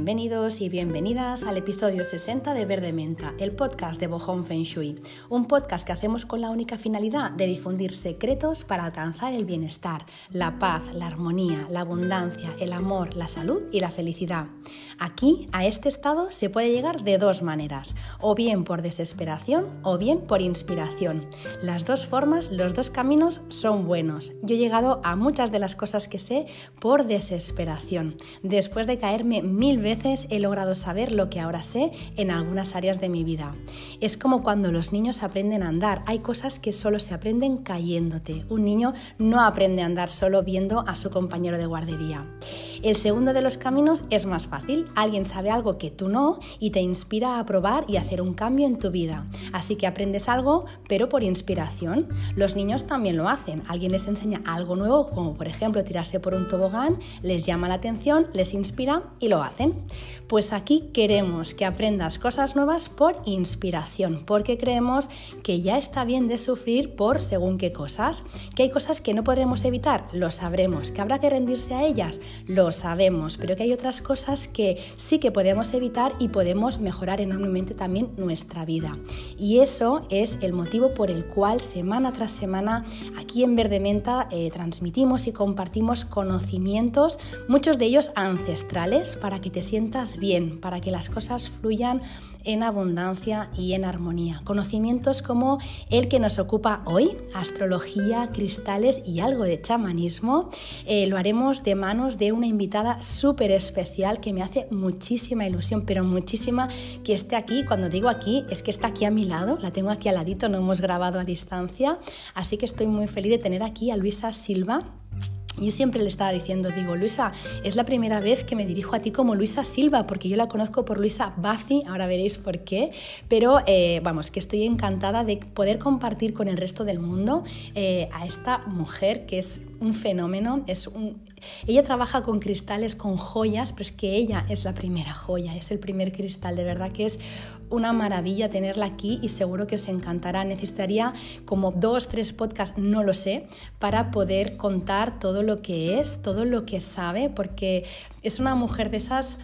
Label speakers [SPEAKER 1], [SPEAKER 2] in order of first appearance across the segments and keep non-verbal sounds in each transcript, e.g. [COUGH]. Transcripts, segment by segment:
[SPEAKER 1] Bienvenidos y bienvenidas al episodio 60 de Verde Menta, el podcast de Bohong Feng Shui. Un podcast que hacemos con la única finalidad de difundir secretos para alcanzar el bienestar, la paz, la armonía, la abundancia, el amor, la salud y la felicidad. Aquí, a este estado, se puede llegar de dos maneras, o bien por desesperación o bien por inspiración. Las dos formas, los dos caminos son buenos. Yo he llegado a muchas de las cosas que sé por desesperación. Después de caerme mil veces he logrado saber lo que ahora sé en algunas áreas de mi vida. Es como cuando los niños aprenden a andar. Hay cosas que solo se aprenden cayéndote. Un niño no aprende a andar solo viendo a su compañero de guardería. El segundo de los caminos es más fácil. Alguien sabe algo que tú no y te inspira a probar y hacer un cambio en tu vida. Así que aprendes algo, pero por inspiración. Los niños también lo hacen. Alguien les enseña algo nuevo, como por ejemplo tirarse por un tobogán, les llama la atención, les inspira y lo hacen. Pues aquí queremos que aprendas cosas nuevas por inspiración, porque creemos que ya está bien de sufrir por según qué cosas, que hay cosas que no podremos evitar, lo sabremos, que habrá que rendirse a ellas, lo sabemos, pero que hay otras cosas que sí que podemos evitar y podemos mejorar enormemente también nuestra vida. Y eso es el motivo por el cual semana tras semana aquí en Verde Menta eh, transmitimos y compartimos conocimientos, muchos de ellos ancestrales, para que te sientas bien, para que las cosas fluyan en abundancia y en armonía. Conocimientos como el que nos ocupa hoy, astrología, cristales y algo de chamanismo, eh, lo haremos de manos de una invitada súper especial que me hace muchísima ilusión, pero muchísima que esté aquí. Cuando digo aquí, es que está aquí a mi lado, la tengo aquí al ladito, no hemos grabado a distancia, así que estoy muy feliz de tener aquí a Luisa Silva yo siempre le estaba diciendo, digo, Luisa, es la primera vez que me dirijo a ti como Luisa Silva, porque yo la conozco por Luisa Bazzi, ahora veréis por qué, pero eh, vamos, que estoy encantada de poder compartir con el resto del mundo eh, a esta mujer que es un fenómeno, es un... Ella trabaja con cristales, con joyas, pero es que ella es la primera joya, es el primer cristal, de verdad que es una maravilla tenerla aquí y seguro que os encantará. Necesitaría como dos, tres podcasts, no lo sé, para poder contar todo lo que es, todo lo que sabe, porque es una mujer de esas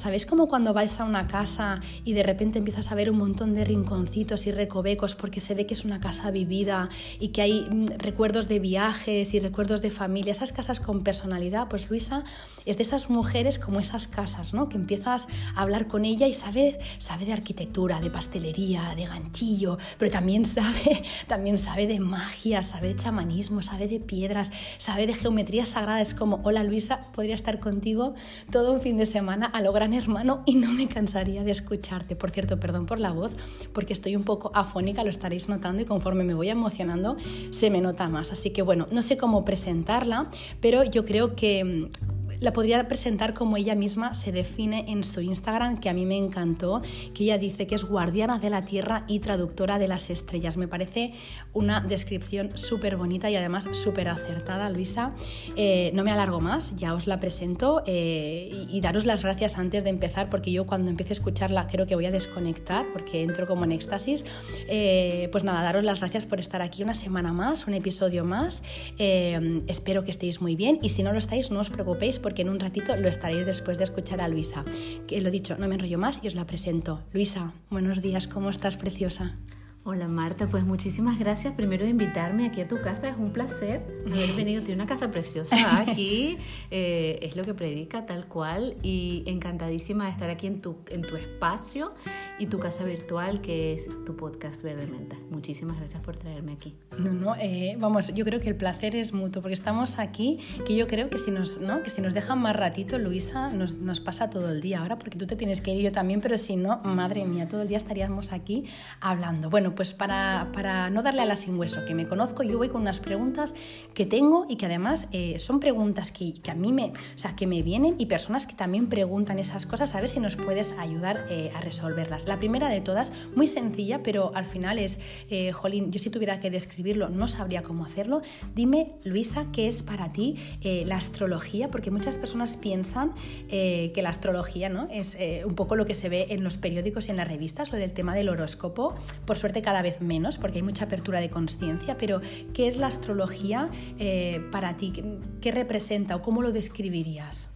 [SPEAKER 1] ¿Sabéis como cuando vais a una casa y de repente empiezas a ver un montón de rinconcitos y recovecos porque se ve que es una casa vivida y que hay mm, recuerdos de viajes y recuerdos de familia? Esas casas con personalidad, pues Luisa es de esas mujeres como esas casas, ¿no? Que empiezas a hablar con ella y sabe, sabe de arquitectura, de pastelería, de ganchillo, pero también sabe, [LAUGHS] también sabe de magia, sabe de chamanismo, sabe de piedras, sabe de geometría sagrada. Es como, hola Luisa, podría estar contigo todo un fin de semana a lograr hermano y no me cansaría de escucharte. Por cierto, perdón por la voz, porque estoy un poco afónica, lo estaréis notando y conforme me voy emocionando se me nota más. Así que bueno, no sé cómo presentarla, pero yo creo que la podría presentar como ella misma se define en su Instagram, que a mí me encantó, que ella dice que es guardiana de la tierra y traductora de las estrellas. Me parece una descripción súper bonita y además súper acertada, Luisa. Eh, no me alargo más, ya os la presento eh, y, daros las gracias antes de empezar, porque yo cuando empiece a escucharla creo que voy a desconectar, porque entro como en éxtasis. Eh, pues nada, daros las gracias por estar aquí una semana más, un episodio más. espero que estéis muy bien y si no lo estáis, no os preocupéis porque en un ratito lo estaréis después de escuchar a Luisa. Que lo dicho, no me enrollo más y os la presento. Luisa, buenos días, ¿cómo estás, preciosa?
[SPEAKER 2] Hola Marta, pues muchísimas gracias primero de invitarme aquí a tu casa, es un placer haber venido, tiene una casa preciosa aquí, [LAUGHS] eh, es lo que predica tal cual y encantadísima de estar aquí en tu, en tu espacio y tu casa virtual que es tu podcast Verde Menta. Muchísimas gracias por traerme aquí.
[SPEAKER 1] No, no, eh, vamos, yo creo que el placer es mutuo porque estamos aquí, que yo creo que si nos, ¿no? que si nos dejan más ratito, Luisa, nos, nos pasa todo el día ahora porque tú te tienes que ir yo también, pero si no, madre mía, todo el día estaríamos aquí hablando. Bueno, pues para, no darle a la sin hueso, que me conozco, yo voy con unas preguntas que tengo y que además eh, son preguntas que, a mí me, o sea, que me vienen y personas que también preguntan esas cosas, a ver si nos puedes ayudar eh, a resolverlas. La primera de todas, muy sencilla, pero al final es, eh, Jolín, yo si tuviera que describirlo no sabría cómo hacerlo. Dime, Luisa, ¿qué es para ti la astrología? Porque muchas personas piensan que la astrología ¿no? es un poco lo que se ve en los periódicos y en las revistas, lo del tema del horóscopo. Por suerte cada vez menos porque hay mucha apertura de conciencia, pero ¿qué es la astrología eh, para ti? ¿Qué representa o cómo lo describirías?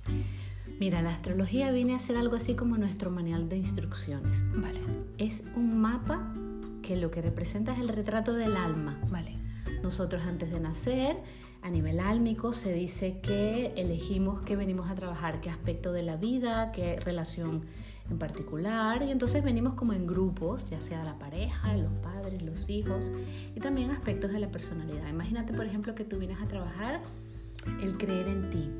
[SPEAKER 2] Mira, la astrología viene a ser algo así como nuestro manual de instrucciones.
[SPEAKER 1] Vale.
[SPEAKER 2] Es un mapa que lo que representa es el retrato del alma.
[SPEAKER 1] Vale.
[SPEAKER 2] Nosotros antes de nacer, a nivel álmico, se dice que elegimos que venimos a trabajar, qué aspecto de la vida, qué relación en particular, y entonces venimos como en grupos, ya sea la pareja, los padres, los hijos, y también aspectos de la personalidad. Imagínate, por ejemplo, que tú vienes a trabajar el creer en ti.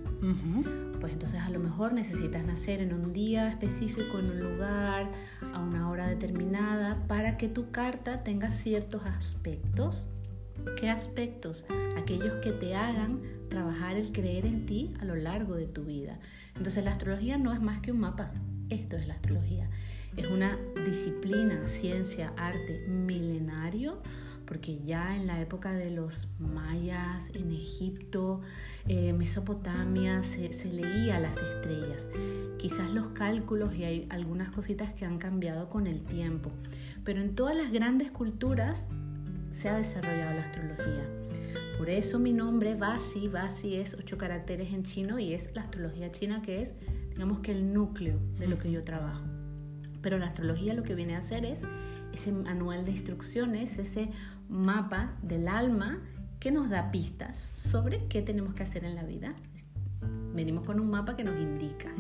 [SPEAKER 2] Pues entonces a lo mejor necesitas nacer en un día específico, en un lugar, a una hora determinada, para que tu carta tenga ciertos aspectos. ¿Qué aspectos? Aquellos que te hagan trabajar el creer en ti a lo largo de tu vida. Entonces la astrología no es más que un mapa. Esto es la astrología. Es una disciplina, ciencia, arte milenario porque ya en la época de los mayas, en Egipto, eh, Mesopotamia, se, se, leía las estrellas. Quizás los cálculos y hay algunas cositas que han cambiado con el tiempo, pero en todas las grandes culturas se ha desarrollado la astrología. Por eso mi nombre, Basi, Basi es ocho caracteres en chino y es la astrología china que es, digamos que el núcleo de lo que yo trabajo. Pero la astrología lo que viene a hacer es ese manual de instrucciones, ese mapa del alma que nos da pistas sobre qué tenemos que hacer en la vida. Venimos con un mapa que nos indica.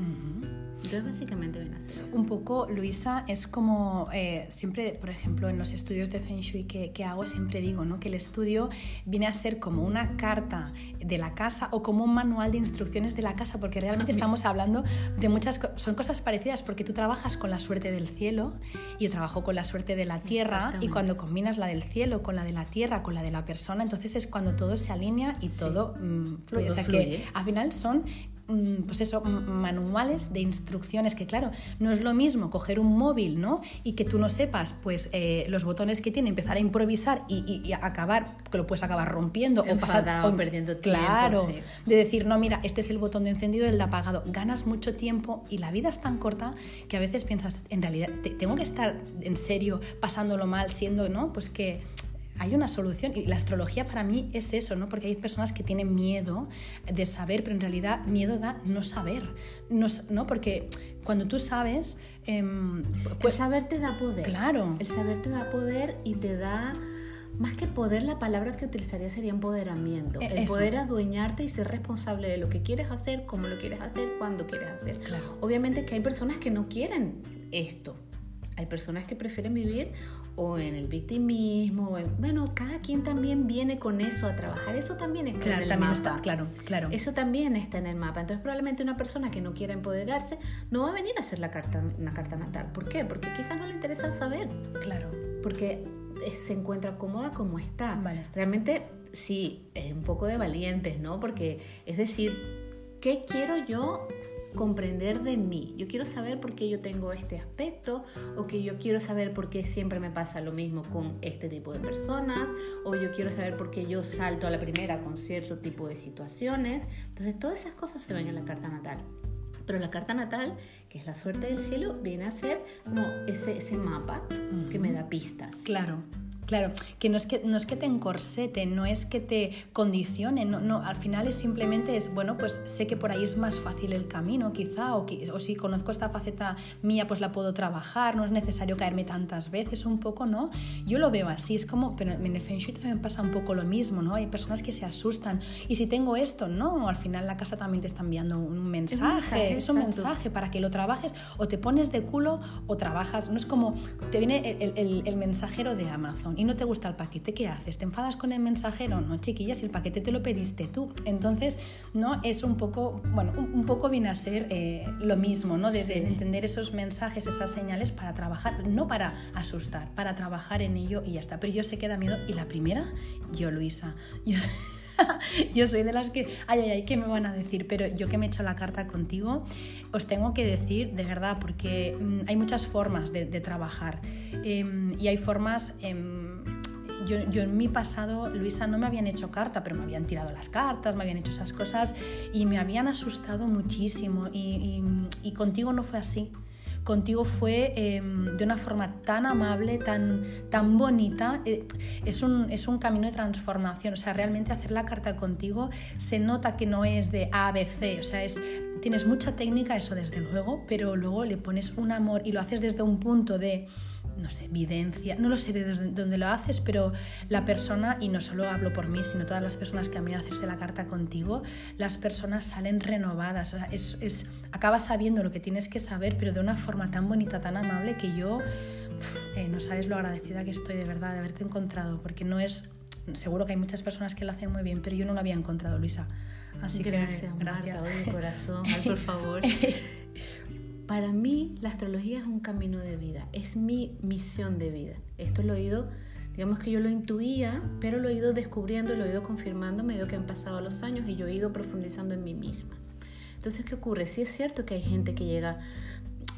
[SPEAKER 2] Entonces, básicamente viene a ser eso.
[SPEAKER 1] Un poco, Luisa, es como eh, siempre, por ejemplo, en los estudios de Feng Shui que, que, hago, siempre digo ¿no? que el estudio viene a ser como una carta de la casa o como un manual de instrucciones de la casa, porque realmente estamos hablando de muchas cosas, son cosas parecidas, porque tú trabajas con la suerte del cielo y yo trabajo con la suerte de la tierra, y cuando combinas la del cielo con la de la tierra, con la de la persona, entonces es cuando todo se alinea y todo, mm, fluye. O sea que al final son pues eso, manuales de instrucciones, que claro, no es lo mismo coger un móvil, ¿no? Y que tú no sepas, pues, eh, los botones que tiene, empezar a improvisar y, acabar, que lo puedes acabar rompiendo
[SPEAKER 2] o pasar... O perdiendo
[SPEAKER 1] tiempo. Claro, de decir, no, mira, este es el botón de encendido, el de apagado. Ganas mucho tiempo y la vida es tan corta que a veces piensas, en realidad, tengo que estar en serio, pasándolo mal, siendo, ¿no? Pues que hay una solución y la astrología para mí es eso, ¿no? Porque hay personas que tienen miedo de saber, pero en realidad miedo da no saber, no, ¿no? Porque cuando tú sabes...
[SPEAKER 2] Eh, pues, el saber te da poder.
[SPEAKER 1] Claro.
[SPEAKER 2] El saber te da poder y te da... Más que poder, la palabra que utilizaría sería empoderamiento. E, el poder adueñarte y ser responsable de lo que quieres hacer, cómo lo quieres hacer, cuándo quieres hacer. Obviamente que hay personas que no quieren esto. Hay personas que prefieren vivir o en el victimismo, bueno, cada quien también viene con eso a trabajar, eso también está en el
[SPEAKER 1] también
[SPEAKER 2] mapa.
[SPEAKER 1] Está, claro, claro.
[SPEAKER 2] Eso también está en el mapa. Entonces probablemente una persona que no quiera empoderarse no va a venir a hacer la carta, una carta natal. ¿Por qué? Porque quizás no le interesa saber.
[SPEAKER 1] Claro.
[SPEAKER 2] Porque se encuentra cómoda como está.
[SPEAKER 1] Vale.
[SPEAKER 2] Realmente sí, es un poco de valientes, ¿no? Porque es decir, ¿qué quiero yo comprender de mí. Yo quiero saber por qué yo tengo este aspecto o que yo quiero saber por qué siempre me pasa lo mismo con este tipo de personas o yo quiero saber por qué yo salto a la primera con cierto tipo de situaciones. Entonces todas esas cosas se ven en la carta natal. Pero la carta natal, que es la suerte del cielo, viene a ser como ese, ese mapa que me da pistas.
[SPEAKER 1] Claro. Claro, que no es que, no es que te encorsete, no es que te condicione, no, no, al final es simplemente es, bueno, pues sé que por ahí es más fácil el camino quizá, o, o si conozco esta faceta mía, pues la puedo trabajar, no es necesario caerme tantas veces un poco, ¿no? Yo lo veo así, es como, pero en el Feng Shui también pasa un poco lo mismo, ¿no? Hay personas que se asustan, y si tengo esto, no, al final la casa también te está enviando un mensaje, es un mensaje, para que lo trabajes, o te pones de culo o trabajas, no es como, te viene el, el, el mensajero de Amazon y no te gusta el paquete, ¿qué haces? ¿Te enfadas con el mensajero? No, chiquillas, el paquete te lo pediste tú. Entonces, ¿no? Es un poco, bueno, un, poco viene a ser eh, lo mismo, ¿no? De, entender esos mensajes, esas señales para trabajar, no para asustar, para trabajar en ello y ya está. Pero yo sé que da miedo. Y la primera, yo, Luisa, yo... [LAUGHS] yo soy de las que, ay, ay, ay, ¿qué me van a decir? Pero yo que me he hecho la carta contigo, os tengo que decir, de verdad, porque mm, hay muchas formas de, trabajar em, y hay formas... Em, yo, yo, en mi pasado, Luisa, no me habían hecho carta, pero me habían tirado las cartas, me habían hecho esas cosas y me habían asustado muchísimo. y, y contigo no fue así contigo fue em, de una forma tan amable, tan, tan bonita. Eh, es, un, es un camino de transformación. O sea, realmente hacer la carta contigo se nota que no es de A, B, C. O sea, es tienes mucha técnica, eso desde luego, pero luego le pones un amor y lo haces desde un punto de no sé, evidencia, no lo sé desde dónde lo haces, pero la persona, y no solo hablo por mí, sino todas las personas que han venido a hacerse la carta contigo, las personas salen renovadas, o sea, es, es, acabas sabiendo lo que tienes que saber, pero de una forma tan bonita, tan amable, que yo eh, no sabes lo agradecida que estoy de verdad de haberte encontrado, porque no es, seguro que hay muchas personas que lo hacen muy bien, pero yo no lo había encontrado, Luisa. Así
[SPEAKER 2] gracias,
[SPEAKER 1] que gracias.
[SPEAKER 2] Marta, de corazón, [LAUGHS] Ay, por favor. [LAUGHS] Para mí, la astrología es un camino de vida, es mi misión de vida. Esto lo he ido, digamos que yo lo intuía, pero lo he ido descubriendo, lo he ido confirmando medio que han pasado los años y yo he ido profundizando en mí misma. Entonces, ¿qué ocurre? Sí es cierto que hay gente que llega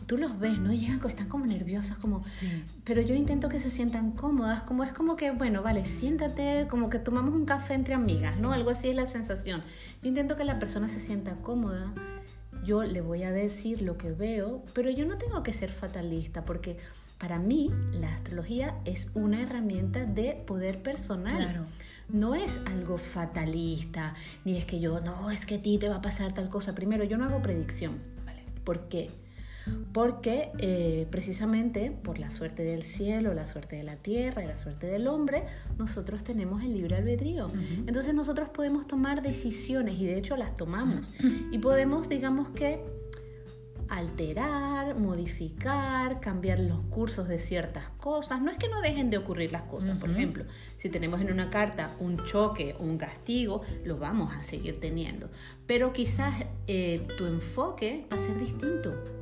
[SPEAKER 2] tú los ves, ¿no? Llegan, están como nerviosas, como...
[SPEAKER 1] Sí.
[SPEAKER 2] Pero yo intento que se sientan cómodas, como es como que, bueno, vale, siéntate, como que tomamos un café entre amigas, ¿no? Algo así es la sensación. Yo intento que la persona se sienta cómoda, yo le voy a decir lo que veo, pero yo no tengo que ser fatalista, porque para mí la astrología es una herramienta de poder personal.
[SPEAKER 1] Claro.
[SPEAKER 2] No es algo fatalista, ni es que yo, no, es que a ti te va a pasar tal cosa. Primero, yo no hago predicción.
[SPEAKER 1] Vale.
[SPEAKER 2] ¿Por qué? Porque eh, precisamente por la suerte del cielo, la suerte de la tierra y la suerte del hombre, nosotros tenemos el libre albedrío. Entonces nosotros podemos tomar decisiones y de hecho las tomamos y podemos, digamos que, alterar, modificar, cambiar los cursos de ciertas cosas. No es que no dejen de ocurrir las cosas, por ejemplo, si tenemos en una carta un choque o un castigo, lo vamos a seguir teniendo, pero quizás eh, tu enfoque va a ser distinto.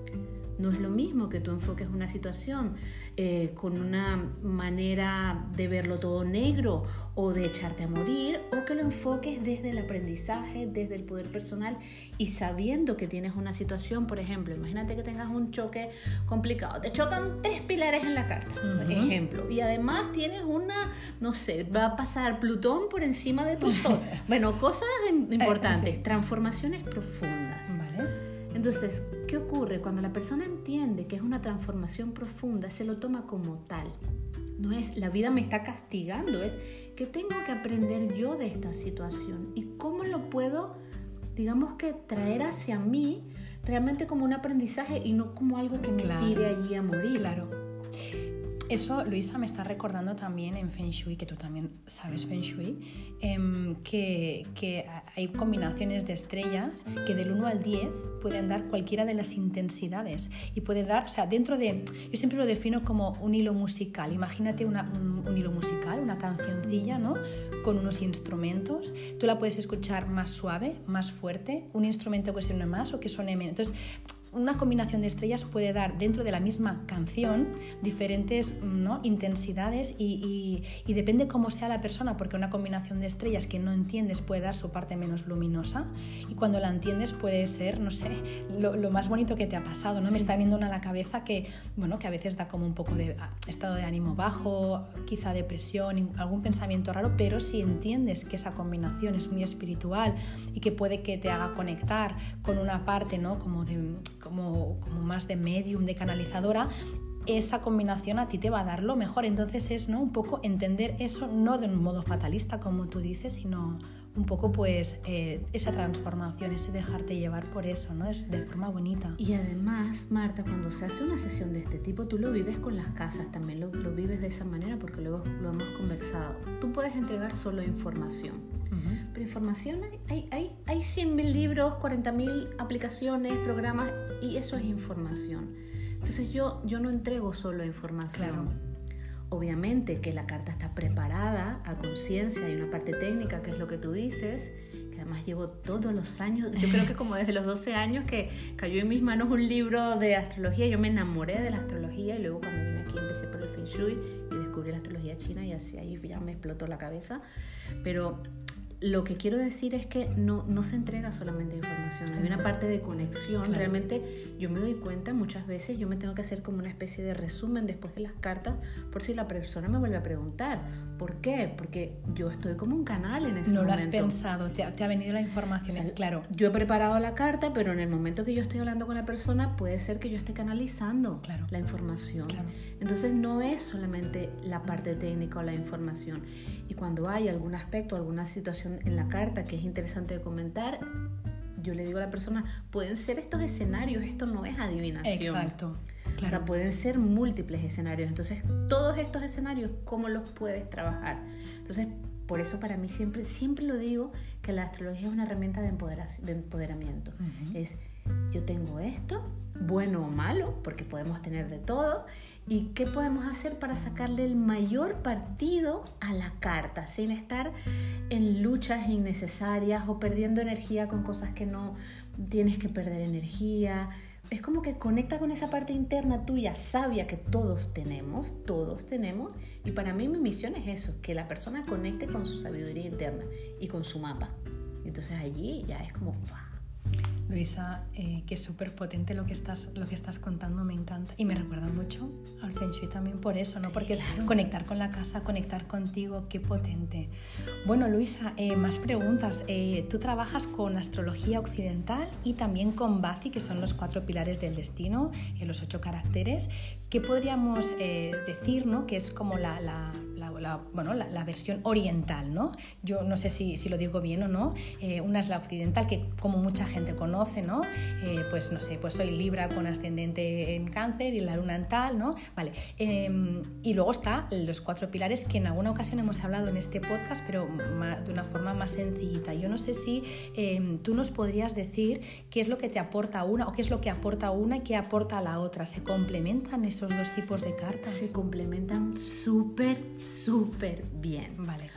[SPEAKER 2] No es lo mismo que tú enfoques una situación eh, con una manera de verlo todo negro o de echarte a morir, o que lo enfoques desde el aprendizaje, desde el poder personal y sabiendo que tienes una situación, por ejemplo, imagínate que tengas un choque complicado, te chocan tres pilares en la carta, por ejemplo, y además tienes una, no sé, va a pasar Plutón por encima de tu sol. [LAUGHS] bueno, cosas importantes, transformaciones profundas.
[SPEAKER 1] Vale.
[SPEAKER 2] Entonces, ¿qué ocurre? Cuando la persona entiende que es una transformación profunda, se lo toma como tal. No es la vida me está castigando, es que tengo que aprender yo de esta situación y cómo lo puedo, digamos que traer hacia mí realmente como un aprendizaje y no como algo que me
[SPEAKER 1] Claro.
[SPEAKER 2] tire allí a morir.
[SPEAKER 1] Claro. Eso, Luisa, me está recordando también en Feng Shui, que tú también sabes Feng Shui, em, que, que hay combinaciones de estrellas que del 1 al 10 pueden dar cualquiera de las intensidades. Y puede dar, o sea, dentro de. Yo siempre lo defino como un hilo musical. Imagínate una- un, un hilo musical, una cancioncilla, ¿no? Con unos instrumentos. Tú la puedes escuchar más suave, más fuerte. Un instrumento que suene más o que suene menos. Entonces, una combinación de estrellas puede dar dentro de la misma canción diferentes ¿no? intensidades y, y- y depende cómo sea la persona, porque una combinación de estrellas que no entiendes puede dar su parte menos luminosa y cuando la entiendes puede ser, no sé, lo, lo más bonito que te ha pasado. ¿no? Me está viniendo una a la cabeza que, bueno, que a veces da como un poco de ah, estado de ánimo bajo, quizá depresión, algún pensamiento raro, pero si entiendes que esa combinación es muy espiritual y que puede que te haga conectar con una parte ¿no? como, de, como, como más de medium, de canalizadora, esa combinación a ti te va a dar lo mejor. Entonces es ¿no? un poco entender eso no de un modo fatalista como tú dices, sino un poco pues eh, esa transformación, ese dejarte llevar por eso, ¿no? Es de forma bonita.
[SPEAKER 2] Y además, Marta, cuando se hace una sesión de este tipo, tú lo vives con las casas, también lo, lo vives de esa manera porque lo, lo hemos conversado. Tú puedes entregar solo información. Pero información, hay, hay, hay 100.000 libros, 40.000 aplicaciones, programas, y eso es información. Entonces yo, yo no entrego solo información.
[SPEAKER 1] Claro.
[SPEAKER 2] Obviamente que la carta está preparada a conciencia, hay una parte técnica, que es lo que tú dices, que además llevo todos los años, yo creo que como desde los 12 años que cayó en mis manos un libro de astrología, yo me enamoré de la astrología y luego cuando vine aquí empecé por el Feng Shui y descubrí la astrología china y así ahí ya me explotó la cabeza. Pero lo que quiero decir es que no, no se entrega solamente información, hay una parte de conexión.
[SPEAKER 1] Claro.
[SPEAKER 2] Realmente yo me doy cuenta muchas veces, yo me tengo que hacer como una especie de resumen después de las cartas por si la persona me vuelve a preguntar. ¿Por qué? Porque yo estoy como un canal en ese
[SPEAKER 1] No lo
[SPEAKER 2] momento.
[SPEAKER 1] has pensado, te ha, te ha venido la información,
[SPEAKER 2] O sea,
[SPEAKER 1] claro.
[SPEAKER 2] Yo he preparado la carta, pero en el momento que yo estoy hablando con la persona, puede ser que yo esté canalizando
[SPEAKER 1] Claro.
[SPEAKER 2] la información.
[SPEAKER 1] Claro.
[SPEAKER 2] Entonces no es solamente la parte técnica o la información. Y cuando hay algún aspecto, alguna situación en la carta que es interesante de comentar, yo le digo a la persona, pueden ser estos escenarios, esto no es adivinación.
[SPEAKER 1] Exacto.
[SPEAKER 2] O sea, pueden ser múltiples escenarios. Entonces, todos estos escenarios, ¿cómo los puedes trabajar? Entonces, por eso para mí siempre, siempre lo digo que la astrología es una herramienta de, de empoderamiento. Es, yo tengo esto, bueno o malo, porque podemos tener de todo, y qué podemos hacer para sacarle el mayor partido a la carta, sin estar en luchas innecesarias o perdiendo energía con cosas que no tienes que perder energía. Es como que conecta con esa parte interna tuya, sabia que todos tenemos, todos tenemos, y para mí mi misión es eso, que la persona conecte con su sabiduría interna y con su mapa. Entonces allí ya es como...
[SPEAKER 1] Luisa, eh, que es súper potente lo que, estás, lo que estás contando, me encanta. Y me recuerda mucho al Feng Shui también por eso, ¿no? Porque es conectar con la casa, conectar contigo, qué potente. Bueno, Luisa, eh, más preguntas. Eh, tú trabajas con astrología occidental y también con Bazi, que son los cuatro pilares del destino, los ocho caracteres. ¿Qué podríamos decir, ¿no? Que es como la la, bueno, la, versión oriental, ¿no? Yo no sé si, si lo digo bien o no. Eh, una es la occidental, que como mucha gente conoce, ¿no? Eh, pues no sé, pues soy Libra con ascendente en cáncer y la luna en tal, ¿no? Vale. Em, y luego está los cuatro pilares que en alguna ocasión hemos hablado en este podcast, pero de una forma más sencillita. Yo no sé si em, tú nos podrías decir qué es lo que te aporta una o qué es lo que aporta una y qué aporta la otra. ¿Se complementan esos dos tipos de cartas?
[SPEAKER 2] Se complementan súper, súper bien.
[SPEAKER 1] Vale.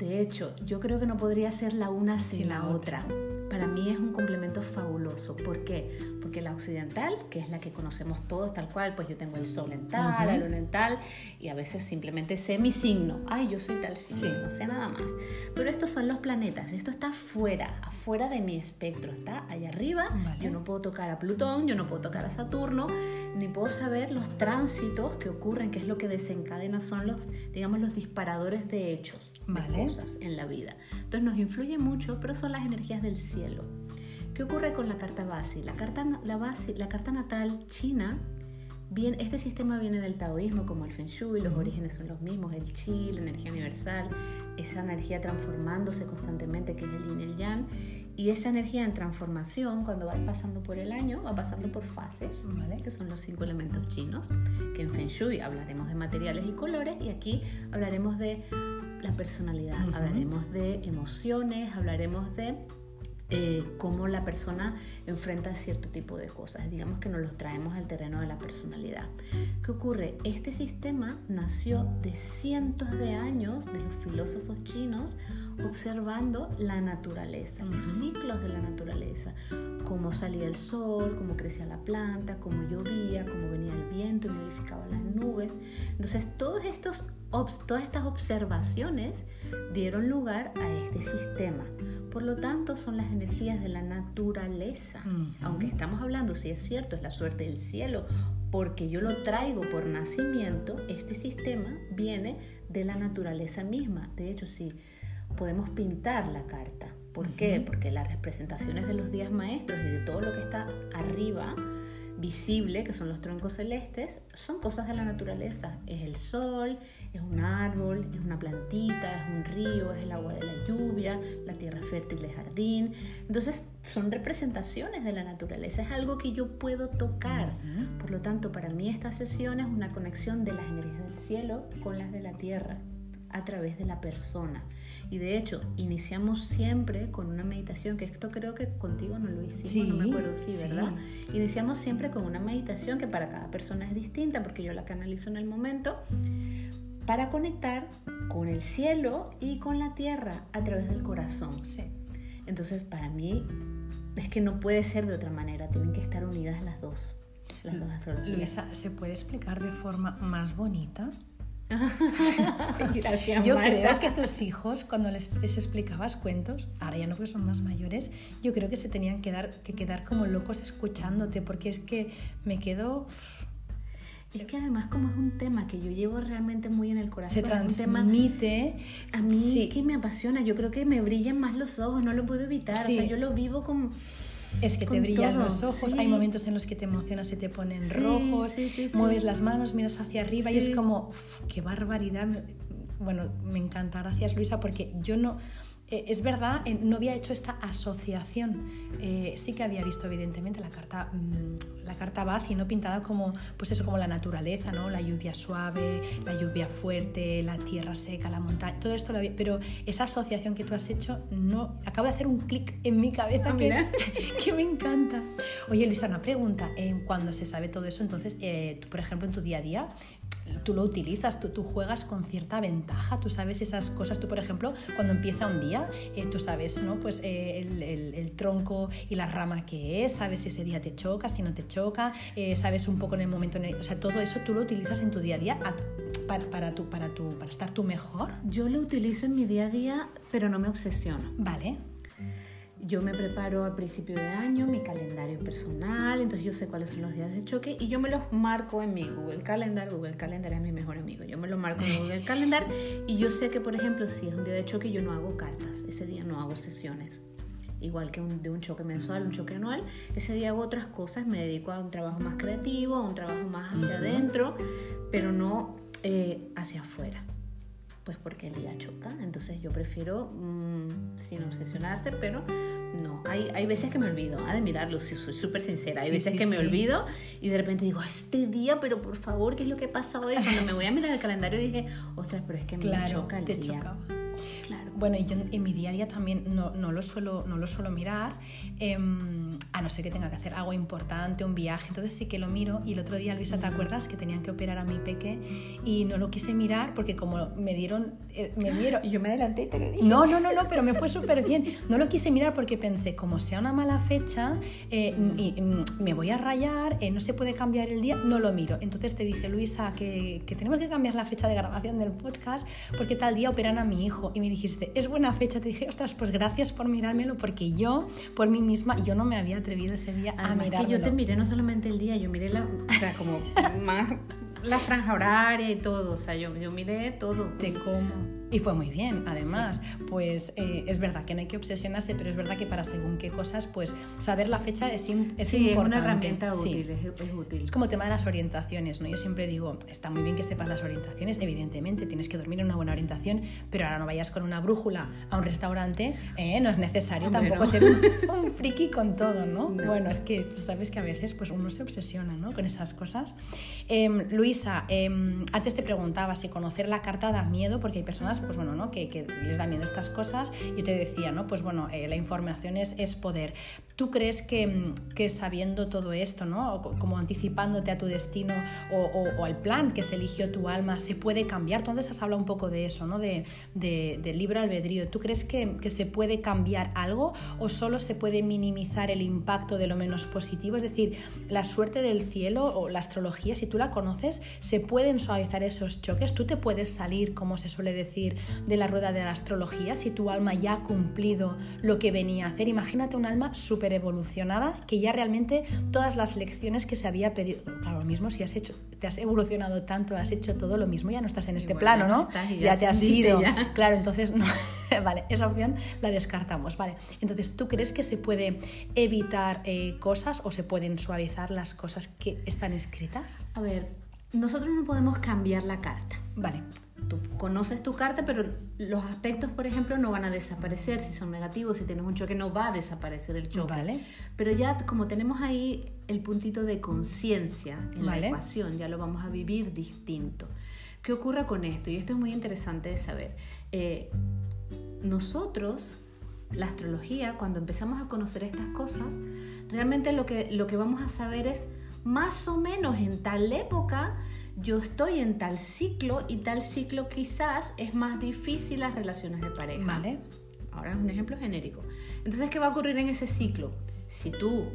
[SPEAKER 2] De hecho, yo creo que no podría ser la una sin, la, otra. Para mí es un complemento fabuloso. ¿Por qué? Porque la occidental, que es la que conocemos todos tal cual, pues yo tengo el sol en tal, la luna en tal, y a veces simplemente sé mi signo. Ay, yo soy tal signo, no sé nada más. Pero estos son los planetas, esto está fuera, afuera de mi espectro, está allá arriba. Yo no puedo tocar a Plutón, yo no puedo tocar a Saturno, ni puedo saber los tránsitos que ocurren, que es lo que desencadena, son los, digamos, los disparadores de hechos, de cosas en la vida. Entonces nos influye mucho, pero son las energías del cielo. ¿Qué ocurre con la carta base? La carta, la base, la carta natal china Bien, este sistema viene del taoísmo como el feng shui, los orígenes son los mismos, el chi, la energía universal, esa energía transformándose constantemente que es el yin y el yang, y esa energía en transformación cuando va pasando por el año, va pasando por fases, ¿vale? que son los cinco elementos chinos, que en feng shui hablaremos de materiales y colores y aquí hablaremos de la personalidad, hablaremos de emociones, hablaremos de eh, cómo la persona enfrenta cierto tipo de cosas. Digamos que nos los traemos al terreno de la personalidad. ¿Qué ocurre? Este sistema nació de cientos de años de los filósofos chinos observando la naturaleza, los ciclos de la naturaleza, cómo salía el sol, cómo crecía la planta, cómo llovía, cómo venía el viento y modificaba las nubes. Entonces, todos estos, todas estas observaciones dieron lugar a este sistema. Por lo tanto, son las energías de la naturaleza. Aunque estamos hablando, si es cierto, es la suerte del cielo, porque yo lo traigo por nacimiento, este sistema viene de la naturaleza misma. De hecho, si podemos pintar la carta. ¿Por qué? Porque las representaciones de los días maestros y de todo lo que está arriba visible, que son los troncos celestes, son cosas de la naturaleza. Es el sol, es un árbol, es una plantita, es un río, es el agua de la lluvia, la tierra fértil del jardín. Entonces son representaciones de la naturaleza, es algo que yo puedo tocar. Por lo tanto, para mí esta sesión es una conexión de las energías del cielo con las de la tierra a través de la persona. Y de hecho, iniciamos siempre con una meditación, que esto creo que contigo no lo hicimos, no me acuerdo si, ¿verdad? Iniciamos siempre con una meditación que para cada persona es distinta, porque yo la canalizo en el momento, para conectar con el cielo y con la tierra a través del corazón.
[SPEAKER 1] Sí.
[SPEAKER 2] Entonces, para mí, es que no puede ser de otra manera, tienen que estar unidas las dos. Las dos astrologías.
[SPEAKER 1] Luisa, ¿se puede explicar de forma más bonita? [LAUGHS]
[SPEAKER 2] Gracias,
[SPEAKER 1] yo creo que tus hijos, cuando les, explicabas cuentos, ahora ya no porque son más mayores, yo creo que se tenían que, dar, que quedar como locos escuchándote, porque es que me quedo...
[SPEAKER 2] Es que además como es un tema que yo llevo realmente muy en el corazón,
[SPEAKER 1] se transmite.
[SPEAKER 2] a mí sí. es que me apasiona, yo creo que me brillan más los ojos, no lo puedo evitar, o sea, yo lo vivo como
[SPEAKER 1] es que te brillan los ojos, hay momentos en los que te emocionas, se te ponen rojos, mueves las manos, miras hacia arriba y es como, qué barbaridad. Bueno, me encanta, gracias Luisa, porque yo no, eh, es verdad, eh, no había hecho esta asociación. Eh, sí que había visto, evidentemente, la carta, mm, la carta Baz y no pintada como, pues eso, como la naturaleza, ¿no? La lluvia suave, la lluvia fuerte, la tierra seca, la montaña, todo esto lo había, pero esa asociación que tú has hecho, no, acabo de hacer un clic en mi cabeza
[SPEAKER 2] Ah,
[SPEAKER 1] que, [LAUGHS] que me encanta. Oye, Luisa, una pregunta. cuando se sabe todo eso, entonces, tú, por ejemplo, en tu día a día, tú lo utilizas, tú, tú juegas con cierta ventaja, tú sabes esas cosas, tú por ejemplo, cuando empieza un día, eh, tú sabes, ¿no? Pues eh, el, el- el tronco y la rama que es, sabes si ese día te choca, si no te choca, eh, sabes un poco en el momento, en el- o sea, todo eso tú lo utilizas en tu día a día a- para, para, tu, para, tu, para estar tú mejor,
[SPEAKER 2] Yo lo utilizo en mi día a día, pero no me obsesiono.
[SPEAKER 1] ¿vale?
[SPEAKER 2] Yo me preparo al principio de año mi calendario personal, entonces yo sé cuáles son los días de choque y yo me los marco en mi Google Calendar. Google Calendar es mi mejor amigo. Yo me lo marco en Google Calendar y yo sé que, por ejemplo, si es un día de choque, yo no hago cartas. Ese día no hago sesiones. Igual que un- de un choque mensual, un choque anual, ese día hago otras cosas, me dedico a un trabajo más creativo, a un trabajo más hacia adentro, pero no eh, hacia afuera pues porque el día choca. Entonces yo prefiero mm, sin obsesionarse, pero no. Hay, hay veces que me olvido, ha de mirarlo, si soy súper sincera. Hay
[SPEAKER 1] Sí,
[SPEAKER 2] veces
[SPEAKER 1] sí,
[SPEAKER 2] que me olvido y de repente digo, este día, pero por favor, ¿qué es lo que pasa hoy? Cuando me voy a mirar el calendario dije, ostras, pero es que me
[SPEAKER 1] Claro,
[SPEAKER 2] choca el
[SPEAKER 1] te
[SPEAKER 2] día.
[SPEAKER 1] Bueno, y yo en- mi día a día también no, no lo, suelo, no lo suelo mirar, em, a no ser que tenga que hacer algo importante, un viaje, entonces sí que lo miro. Y el otro día, Luisa, ¿te acuerdas que tenían que operar a mi peque? Y no lo quise mirar porque como me dieron... eh, me dieron
[SPEAKER 2] Y yo me adelanté y te lo dije.
[SPEAKER 1] no, no, no, no, pero me fue súper bien. No lo quise mirar porque pensé, como sea una mala fecha eh, y, me voy a rayar, eh, no se puede cambiar el día, no lo miro. Entonces te dije, Luisa, que, que tenemos que cambiar la fecha de grabación del podcast porque tal día operan a mi hijo. Y me dijiste, es buena fecha. Te dije, ostras, pues gracias por mirármelo porque yo, por mí misma, yo no me había atrevido ese día a
[SPEAKER 2] Además
[SPEAKER 1] mirármelo.
[SPEAKER 2] que yo te miré no solamente el día, yo miré la, o sea, como [LAUGHS] más la franja horaria y todo, o sea, yo, yo miré todo.
[SPEAKER 1] Te como. Y fue muy bien, además. Pues eh, es verdad que no hay que obsesionarse, pero es verdad que para según qué cosas, pues saber la fecha es, es
[SPEAKER 2] sí, es
[SPEAKER 1] importante.
[SPEAKER 2] una herramienta
[SPEAKER 1] Sí.
[SPEAKER 2] útil, es, es útil.
[SPEAKER 1] Es como tema de las orientaciones, ¿no? Yo siempre digo, está muy bien que sepas las orientaciones, evidentemente, tienes que dormir en una buena orientación, pero ahora no vayas con una brújula a un restaurante, ¿eh? no es necesario
[SPEAKER 2] Hombre,
[SPEAKER 1] tampoco
[SPEAKER 2] no.
[SPEAKER 1] ser un, [LAUGHS] un friki con todo, ¿no?
[SPEAKER 2] No.
[SPEAKER 1] Bueno, es que sabes que a veces pues uno se obsesiona, ¿no? Con esas cosas. Em, Luisa, em, antes te preguntaba si conocer la carta da miedo, porque hay personas, pues bueno, ¿no? Que, les da miedo estas cosas. Yo te decía, ¿no? Pues bueno, eh, la información es, poder. ¿Tú crees que, mm, que sabiendo todo esto, ¿no? O co- como anticipándote a tu destino o, al plan que se eligió tu alma, se puede cambiar? Tú antes has hablado un poco de eso, ¿no? De, de, libre albedrío. ¿Tú crees que, que se puede cambiar algo o solo se puede minimizar el impacto de lo menos positivo? Es decir, la suerte del cielo o la astrología, si tú la conoces, se pueden suavizar esos choques. Tú te puedes salir, como se suele decir, de la rueda de la astrología si tu alma ya ha cumplido lo que venía a hacer. Imagínate un alma súper evolucionada que ya realmente todas las lecciones que se había pedido. Claro, lo mismo si has hecho, te has evolucionado tanto, has hecho todo lo mismo, ya no estás en este
[SPEAKER 2] Igual
[SPEAKER 1] plano,
[SPEAKER 2] no
[SPEAKER 1] ya
[SPEAKER 2] ya
[SPEAKER 1] te has ido.
[SPEAKER 2] ya. [LAUGHS]
[SPEAKER 1] Claro, entonces no. [LAUGHS] vale, esa opción la descartamos. Vale, entonces, ¿tú crees que se puede evitar eh, cosas o se pueden suavizar las cosas que están escritas?
[SPEAKER 2] A ver, nosotros no podemos cambiar la carta.
[SPEAKER 1] Vale,
[SPEAKER 2] Tú conoces tu carta, pero los aspectos, por ejemplo, no van a desaparecer. Si son negativos, si tienes un choque, no va a desaparecer el choque.
[SPEAKER 1] Vale.
[SPEAKER 2] Pero ya como tenemos ahí el puntito de conciencia en
[SPEAKER 1] Vale.
[SPEAKER 2] la ecuación, ya lo vamos a vivir distinto. ¿Qué ocurre con esto? Y esto es muy interesante de saber. Eh, nosotros, la astrología, cuando empezamos a conocer estas cosas, realmente lo que, lo que vamos a saber es más o menos en tal época yo estoy en tal ciclo y tal ciclo quizás es más difícil las relaciones de pareja.
[SPEAKER 1] vale.
[SPEAKER 2] Ahora es un ejemplo genérico. Entonces, ¿qué va a ocurrir en ese ciclo? Si tú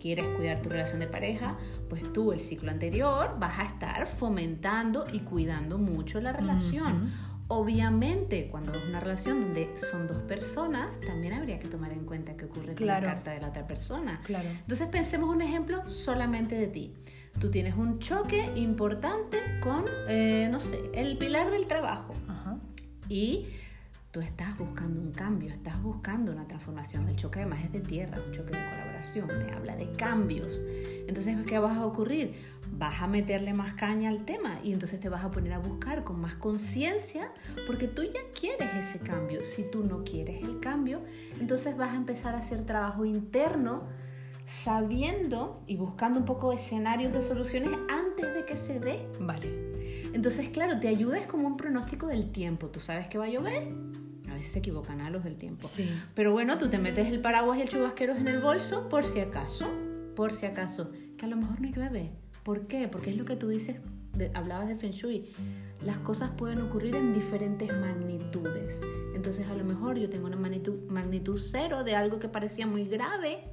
[SPEAKER 2] quieres cuidar tu relación de pareja, pues tú el ciclo anterior vas a estar fomentando y cuidando mucho la relación. Obviamente, cuando es una relación donde son dos personas, también habría que tomar en cuenta qué ocurre con
[SPEAKER 1] Claro.
[SPEAKER 2] la carta de la otra persona.
[SPEAKER 1] Claro.
[SPEAKER 2] Entonces pensemos un ejemplo solamente de ti. Tú tienes un choque importante con, eh, no sé, el pilar del trabajo
[SPEAKER 1] Ajá.
[SPEAKER 2] y tú estás buscando un cambio, estás buscando una transformación. El choque además es de tierra, un choque de colaboración, me habla de cambios. Entonces, ¿qué vas a ocurrir? Vas a meterle más caña al tema y entonces te vas a poner a buscar con más conciencia porque tú ya quieres ese cambio. Si tú no quieres el cambio, cambio, entonces vas a empezar a hacer trabajo interno sabiendo y buscando un poco escenarios de soluciones antes de que se dé.
[SPEAKER 1] Vale.
[SPEAKER 2] Entonces, claro, te ayuda es como un pronóstico del tiempo. Tú sabes que va a llover. A veces se equivocan a los del tiempo.
[SPEAKER 1] Sí.
[SPEAKER 2] Pero bueno, tú te metes el paraguas y el chubasquero en el bolso por si acaso. Por si acaso. Que a lo mejor no llueve. ¿Por qué? Porque es lo que tú dices, hablabas de Feng Shui. Las cosas pueden ocurrir en diferentes magnitudes. Entonces, a lo mejor yo tengo una magnitud, magnitud cero de algo que parecía muy grave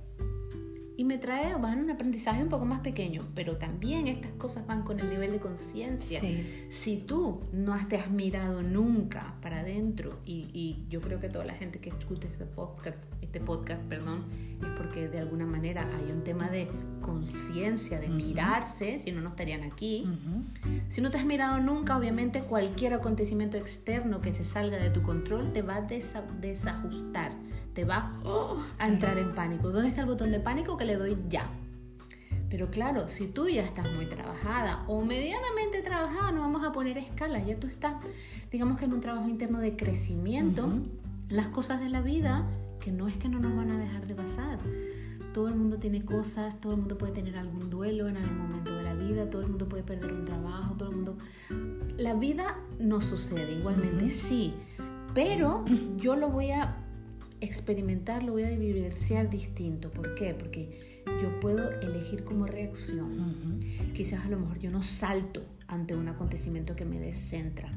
[SPEAKER 2] y me trae, van a un aprendizaje un poco más pequeño, pero también estas cosas van con el nivel de conciencia. Si tú no te has mirado nunca para adentro, y, y, yo creo que toda la gente que escucha este podcast, este podcast, perdón, es porque de alguna manera hay un tema de conciencia, de mirarse, si no, no estarían aquí. Si no te has mirado nunca, obviamente cualquier acontecimiento externo que se salga de tu control te va a desajustar, te va a entrar en pánico. ¿Dónde está el botón de pánico? Que le doy ya. Pero claro, si tú ya estás muy trabajada o medianamente trabajada, no vamos a poner escalas, ya tú estás, digamos que en un trabajo interno de crecimiento, las cosas de la vida, que no es que no nos van a dejar de pasar. Todo el mundo tiene cosas, todo el mundo puede tener algún duelo en algún momento de la vida, todo el mundo puede perder un trabajo, todo el mundo... La vida no sucede igualmente, sí, pero [CLEARS THROAT] yo lo voy a experimentar, lo voy a vivenciar distinto. ¿Por qué? Porque yo puedo elegir cómo reacción. Quizás a lo mejor yo no salto ante un acontecimiento que me descentra.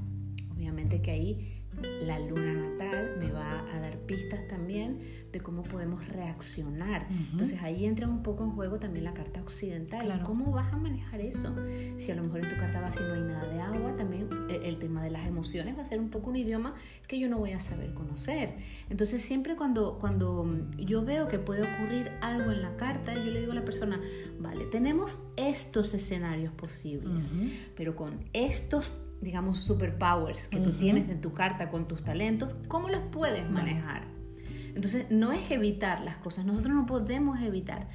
[SPEAKER 2] Obviamente que ahí la luna natal me va a dar pistas también de cómo podemos reaccionar. Entonces ahí entra un poco en juego también la carta occidental. ¿Cómo vas a manejar eso? Si a lo mejor en tu carta base no hay nada de agua, también eh, el tema de las emociones va a ser un poco un idioma que yo no voy a saber conocer. Entonces siempre cuando, cuando yo veo que puede ocurrir algo en la carta, yo le digo a la persona, vale, tenemos estos escenarios posibles, pero con estos digamos, superpowers que tú tienes en tu carta con tus talentos, ¿cómo los puedes manejar? Entonces, no es evitar las cosas, nosotros no podemos evitar,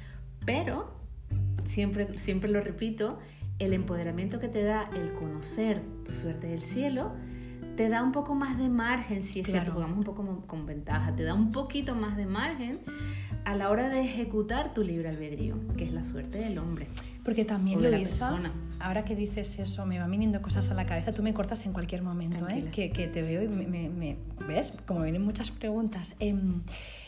[SPEAKER 2] pero, siempre, siempre lo repito, el empoderamiento que te da el conocer tu suerte del cielo, te da un poco más de margen, si es cierto, pongamos un poco con, con ventaja, te da un poquito más de margen a la hora de ejecutar tu libre albedrío, que es la suerte del hombre.
[SPEAKER 1] Porque también, Luisa, ahora que dices eso, me van viniendo cosas a la cabeza. Tú me cortas en cualquier momento, ¿eh? que, te veo y me, ¿Ves? Como vienen muchas preguntas. Em,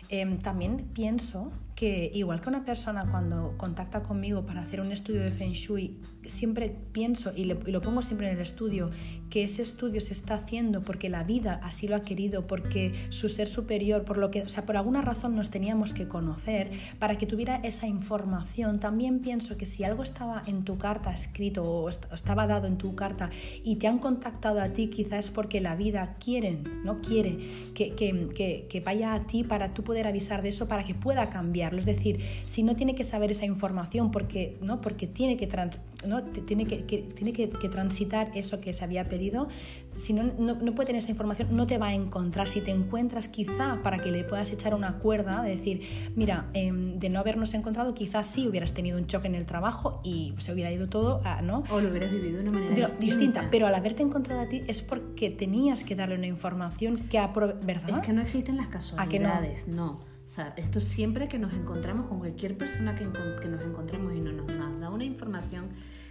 [SPEAKER 1] em, también pienso que igual que una persona cuando contacta conmigo para hacer un estudio de Feng Shui, siempre pienso y, lo pongo siempre en el estudio, que ese estudio se está haciendo porque la vida así lo ha querido, porque su ser superior, por lo que, o sea, por alguna razón nos teníamos que conocer para que tuviera esa información. También pienso que si algo estaba en tu carta escrito o estaba dado en tu carta y te han contactado a ti, quizás porque la vida quiere, no quiere que, que, que vaya a ti para tú poder avisar de eso, para que pueda cambiar es decir, si no tiene que saber esa información porque, ¿no? porque tiene, que, ¿no? tiene, que, tiene que, transitar eso que se había pedido, si no, no, puede tener esa información, no te va a encontrar. Si te encuentras quizá para que le puedas echar una cuerda, de decir, mira, em, de no habernos encontrado, quizás sí hubieras tenido un choque en el trabajo y se hubiera ido todo, a, ¿no?
[SPEAKER 2] O lo hubieras vivido de una manera
[SPEAKER 1] distinta. Pero al haberte encontrado a ti es porque tenías que darle una información que, ¿verdad?
[SPEAKER 2] Es que no existen las casualidades, no? O sea, esto siempre que nos encontramos con cualquier persona que, que nos encontremos y no nos, da una información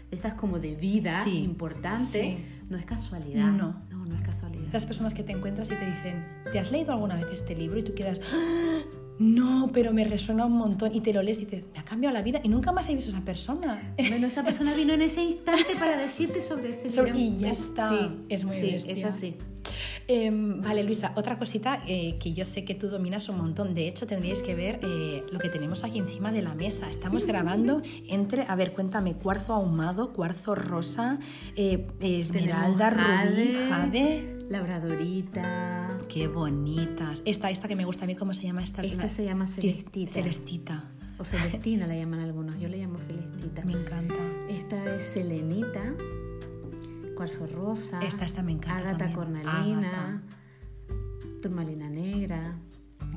[SPEAKER 2] de estas como de vida importante, no es casualidad.
[SPEAKER 1] No.
[SPEAKER 2] no, no es casualidad.
[SPEAKER 1] Las personas que te encuentras y te dicen, ¿te has leído alguna vez este libro? Y tú quedas, ¡Ah! No, pero me resuena un montón. Y te lo lees y dices, me ha cambiado la vida. Y nunca más he visto a esa persona.
[SPEAKER 2] Bueno, esa persona vino en ese instante para decirte sobre este libro.
[SPEAKER 1] y ya está. Sí,
[SPEAKER 2] es muy sí, es así.
[SPEAKER 1] Em, vale, Luisa, otra cosita eh, que yo sé que tú dominas un montón. De hecho, tendríais que ver eh, lo que tenemos aquí encima de la mesa. Estamos grabando entre, a ver, cuéntame, cuarzo ahumado, cuarzo rosa, eh, esmeralda, rubí, jade.
[SPEAKER 2] Labradorita.
[SPEAKER 1] Qué bonitas. Esta, esta que me gusta a mí, ¿cómo se llama esta?
[SPEAKER 2] Esta se llama Celestita.
[SPEAKER 1] Celestita.
[SPEAKER 2] O Celestina la llaman algunos, yo le llamo Celestita.
[SPEAKER 1] Me encanta.
[SPEAKER 2] Esta es Selenita cuarzo rosa.
[SPEAKER 1] Esta, esta me encanta.
[SPEAKER 2] Ágata cornalina, turmalina negra.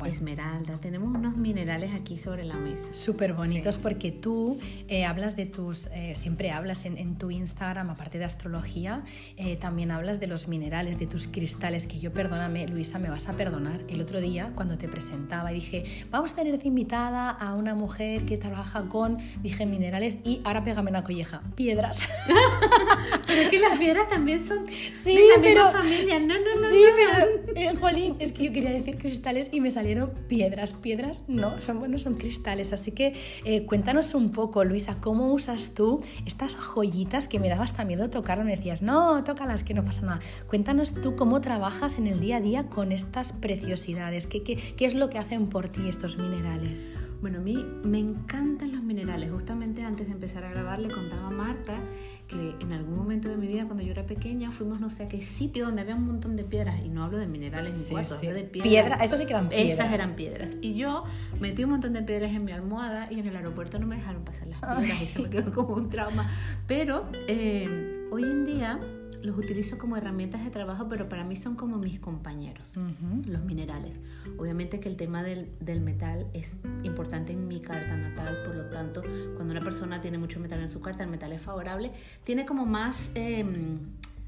[SPEAKER 2] Esmeralda. Tenemos unos minerales aquí sobre la mesa.
[SPEAKER 1] Súper bonitos porque tú eh, hablas de tus, eh, siempre hablas en, tu Instagram, aparte de astrología, eh, también hablas de los minerales, de tus cristales, que yo, perdóname, Luisa, me vas a perdonar. El otro día, cuando te presentaba dije, vamos a tener de invitada a una mujer que trabaja con, dije, minerales y ahora pégame una colleja, piedras. [LAUGHS]
[SPEAKER 2] pero es que las piedras también son
[SPEAKER 1] sí, de la pero,
[SPEAKER 2] familia. No, no, no.
[SPEAKER 1] Sí, pero, Jolín, es que yo quería decir cristales y me piedras. Piedras no, son buenos, son cristales. Así que eh, cuéntanos un poco, Luisa, ¿cómo usas tú estas joyitas que me daba hasta miedo tocar? Me decías, no, tócalas, que no pasa nada. Cuéntanos tú cómo trabajas en el día a día con estas preciosidades. ¿Qué, qué, qué es lo que hacen por ti estos minerales?
[SPEAKER 2] Bueno, a mí me encantan los minerales. Justamente antes de empezar a grabar le contaba a Marta que en algún momento de mi vida, cuando yo era pequeña, fuimos no sé a qué sitio donde había un montón de piedras. Y no hablo de minerales ni cuatro, hablo de piedras.
[SPEAKER 1] Piedra, eso sí que eran piedras.
[SPEAKER 2] Esas eran piedras. Y yo metí un montón de piedras en mi almohada y en el aeropuerto no me dejaron pasar las piedras. Y eso me [LAUGHS] quedó como un trauma. Pero eh, hoy en día los utilizo como herramientas de trabajo, pero para mí son como mis compañeros, los minerales. Obviamente que el tema del, del, metal es importante en mi carta natal, por lo tanto, cuando una persona tiene mucho metal en su carta, el metal es favorable, tiene como más... Em,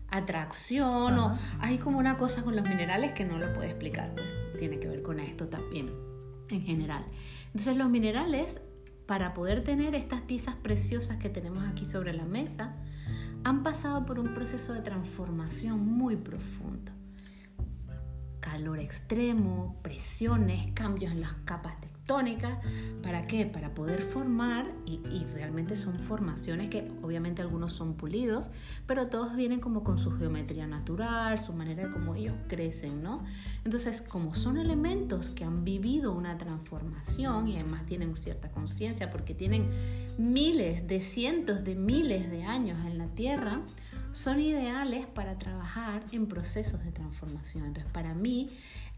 [SPEAKER 2] atracción o hay como una cosa con los minerales que no lo puedo explicar, pues tiene que ver con esto también en general. Entonces los minerales, para poder tener estas piezas preciosas que tenemos aquí sobre la mesa, han pasado por un proceso de transformación muy profundo. Calor extremo, presiones, cambios en las capas de ¿Para qué? Para poder formar, y, realmente son formaciones que obviamente algunos son pulidos, pero todos vienen como con su geometría natural, su manera de cómo ellos crecen, ¿no? Entonces, como son elementos que han vivido una transformación y además tienen cierta conciencia porque tienen miles de cientos de miles de años en la Tierra, son ideales para trabajar en procesos de transformación. Entonces, para mí,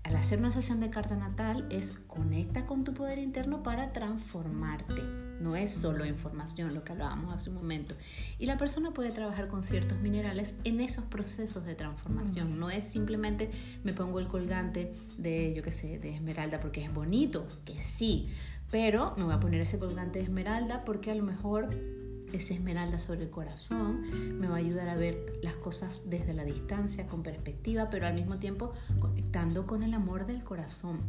[SPEAKER 2] al hacer una sesión de carta natal es conecta con tu poder interno para transformarte. No es solo información, lo que hablábamos hace un momento. Y la persona puede trabajar con ciertos minerales en esos procesos de transformación. No es simplemente me pongo el colgante de, yo qué sé, de esmeralda porque es bonito, que sí. Pero me voy a poner ese colgante de esmeralda porque a lo mejor esa esmeralda sobre el corazón, me va a ayudar a ver las cosas desde la distancia, con perspectiva, pero al mismo tiempo conectando con el amor del corazón.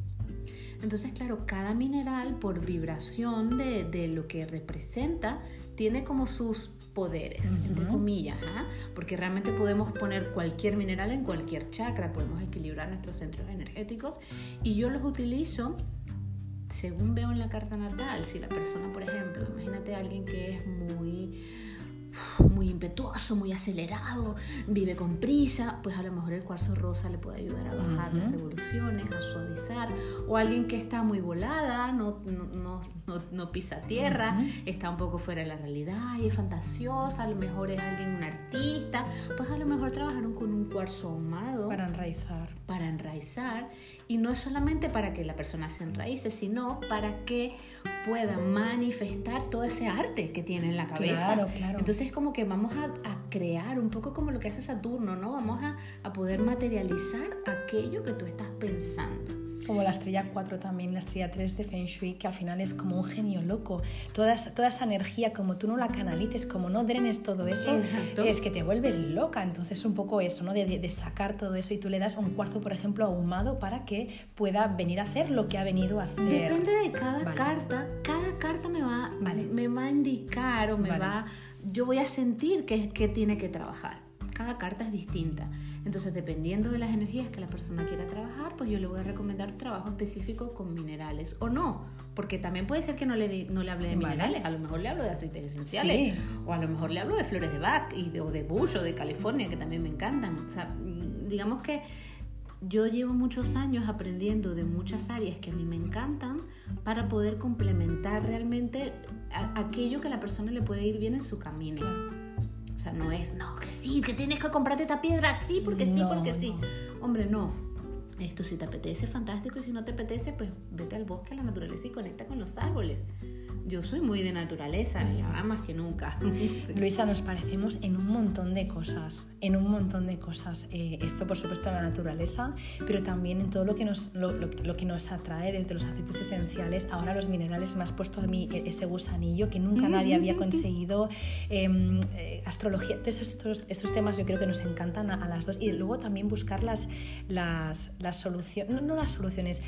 [SPEAKER 2] Entonces, claro, cada mineral por vibración de, lo que representa tiene como sus poderes, entre comillas, ¿ah? porque realmente podemos poner cualquier mineral en cualquier chakra, podemos equilibrar nuestros centros energéticos y yo los utilizo según veo en la carta natal, si la persona, por ejemplo, imagínate a alguien que es muy muy impetuoso, muy acelerado, vive con prisa, pues a lo mejor el cuarzo rosa le puede ayudar a bajar las revoluciones, a suavizar. O alguien que está muy volada, no, no, no, no pisa tierra, está un poco fuera de la realidad y es fantasiosa, a lo mejor es alguien, un artista, pues a lo mejor trabajaron con un cuarzo ahumado.
[SPEAKER 1] Para enraizar.
[SPEAKER 2] Para enraizar. Y no es solamente para que la persona se enraice, sino para que pueda manifestar todo ese arte que tiene en la cabeza.
[SPEAKER 1] Claro, claro.
[SPEAKER 2] Entonces es como que vamos a, crear un poco como lo que hace Saturno, ¿no? Vamos a, a poder materializar aquello que tú estás pensando
[SPEAKER 1] como la estrella 4 también, la estrella 3 de Feng Shui, que al final es como un genio loco. Toda, toda esa energía, como tú no la canalices, como no drenes todo eso, es que te vuelves loca. Entonces, un poco eso, ¿no? De, de, sacar todo eso y tú le das un cuarzo, por ejemplo, ahumado para que pueda venir a hacer lo que ha venido a hacer.
[SPEAKER 2] Depende de cada carta. Cada carta me va, me va a indicar o me va. Yo voy a sentir que, que tiene que trabajar. Cada carta es distinta. Entonces, dependiendo de las energías que la persona quiera trabajar, pues yo le voy a recomendar trabajo específico con minerales o no, porque también puede ser que no le, no le hable de minerales, a lo mejor le hablo de aceites esenciales, o a lo mejor le hablo de flores de Bach y de, o de Bush o de California, que también me encantan. O sea, digamos que yo llevo muchos años aprendiendo de muchas áreas que a mí me encantan para poder complementar realmente aquello que a la persona le puede ir bien en su camino. O sea, no es, no, que sí, que tienes que comprarte esta piedra, sí, porque sí, porque sí. Hombre, no. Esto si te apetece, fantástico, y si no te apetece, pues vete al bosque, a la naturaleza y conecta con los árboles. Yo soy muy de naturaleza, y ahora más que nunca. [LAUGHS]
[SPEAKER 1] Luisa, nos parecemos en un montón de cosas, en un montón de cosas. Eh, esto, por supuesto, en la naturaleza, pero también en todo lo que, nos, lo, lo, que nos atrae desde los aceites esenciales. Ahora los minerales me has puesto a mí e, ese gusanillo que nunca nadie había conseguido. Em, eh, astrología, entonces estos, estos temas yo creo que nos encantan a, las dos. Y luego también buscar las, las, las soluciones, no, no, las soluciones.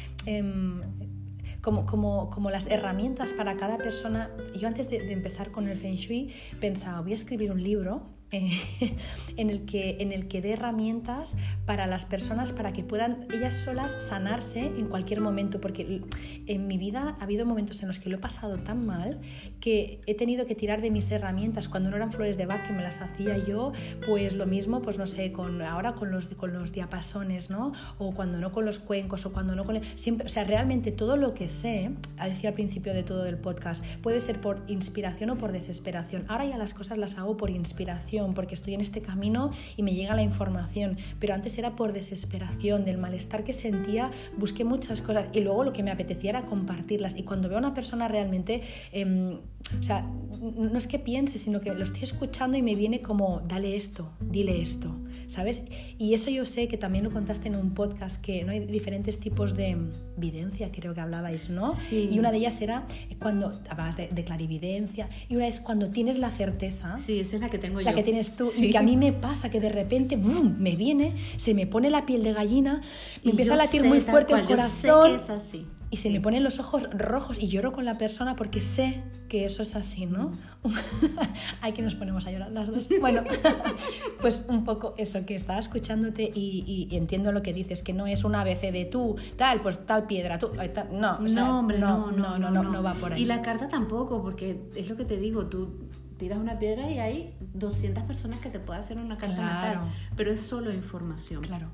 [SPEAKER 1] Como, como, como, las herramientas para cada persona. Yo antes de, de, empezar con el Feng Shui pensaba, voy a escribir un libro [LAUGHS] en, el que, en el que dé herramientas para las personas para que puedan ellas solas sanarse en cualquier momento, porque en mi vida ha habido momentos en los que lo he pasado tan mal que he tenido que tirar de mis herramientas cuando no eran flores de Bach que me las hacía yo, pues lo mismo, pues no sé, con, ahora con los, con los diapasones, ¿no? O cuando no con los cuencos, o cuando no con... Siempre, o sea, realmente todo lo que sé, decía al principio de todo el podcast, puede ser por inspiración o por desesperación. Ahora ya las cosas las hago por inspiración porque estoy en este camino y me llega la información, pero antes era por desesperación, del malestar que sentía, busqué muchas cosas y luego lo que me apetecía era compartirlas. Y cuando veo a una persona realmente, eh, o sea, no es que piense, sino que lo estoy escuchando y me viene como, dale esto, dile esto, ¿sabes? Y eso yo sé que también lo contaste en un podcast, que no hay diferentes tipos de videncia, creo que hablabais, ¿no?
[SPEAKER 2] Sí.
[SPEAKER 1] Y una de ellas era cuando hablabas de, de, clarividencia, y una es cuando tienes la certeza.
[SPEAKER 2] Sí, esa es la que tengo
[SPEAKER 1] la
[SPEAKER 2] yo.
[SPEAKER 1] Que tienes tú,
[SPEAKER 2] Sí.
[SPEAKER 1] y que a mí me pasa que de repente me viene, se me pone la piel de gallina, me
[SPEAKER 2] Y
[SPEAKER 1] empieza a latir
[SPEAKER 2] sé
[SPEAKER 1] muy fuerte el
[SPEAKER 2] cual, yo sé
[SPEAKER 1] corazón.
[SPEAKER 2] que es así.
[SPEAKER 1] Y se me ponen los ojos rojos y lloro con la persona porque sé que eso es así, ¿no? [LAUGHS] Hay que nos ponemos a llorar las dos. Bueno, [LAUGHS] pues un poco eso, que estaba escuchándote y, y, entiendo lo que dices, que no es un ABC de tú, tal, pues tal piedra, tú, tal, no, o sea,
[SPEAKER 2] no, hombre,
[SPEAKER 1] no, no, no, no, no va por ahí.
[SPEAKER 2] Y la carta tampoco, porque es lo que te digo, tú tiras una piedra y hay 200 personas que te pueden hacer una carta
[SPEAKER 1] Claro.
[SPEAKER 2] natal, pero es solo información.
[SPEAKER 1] Claro.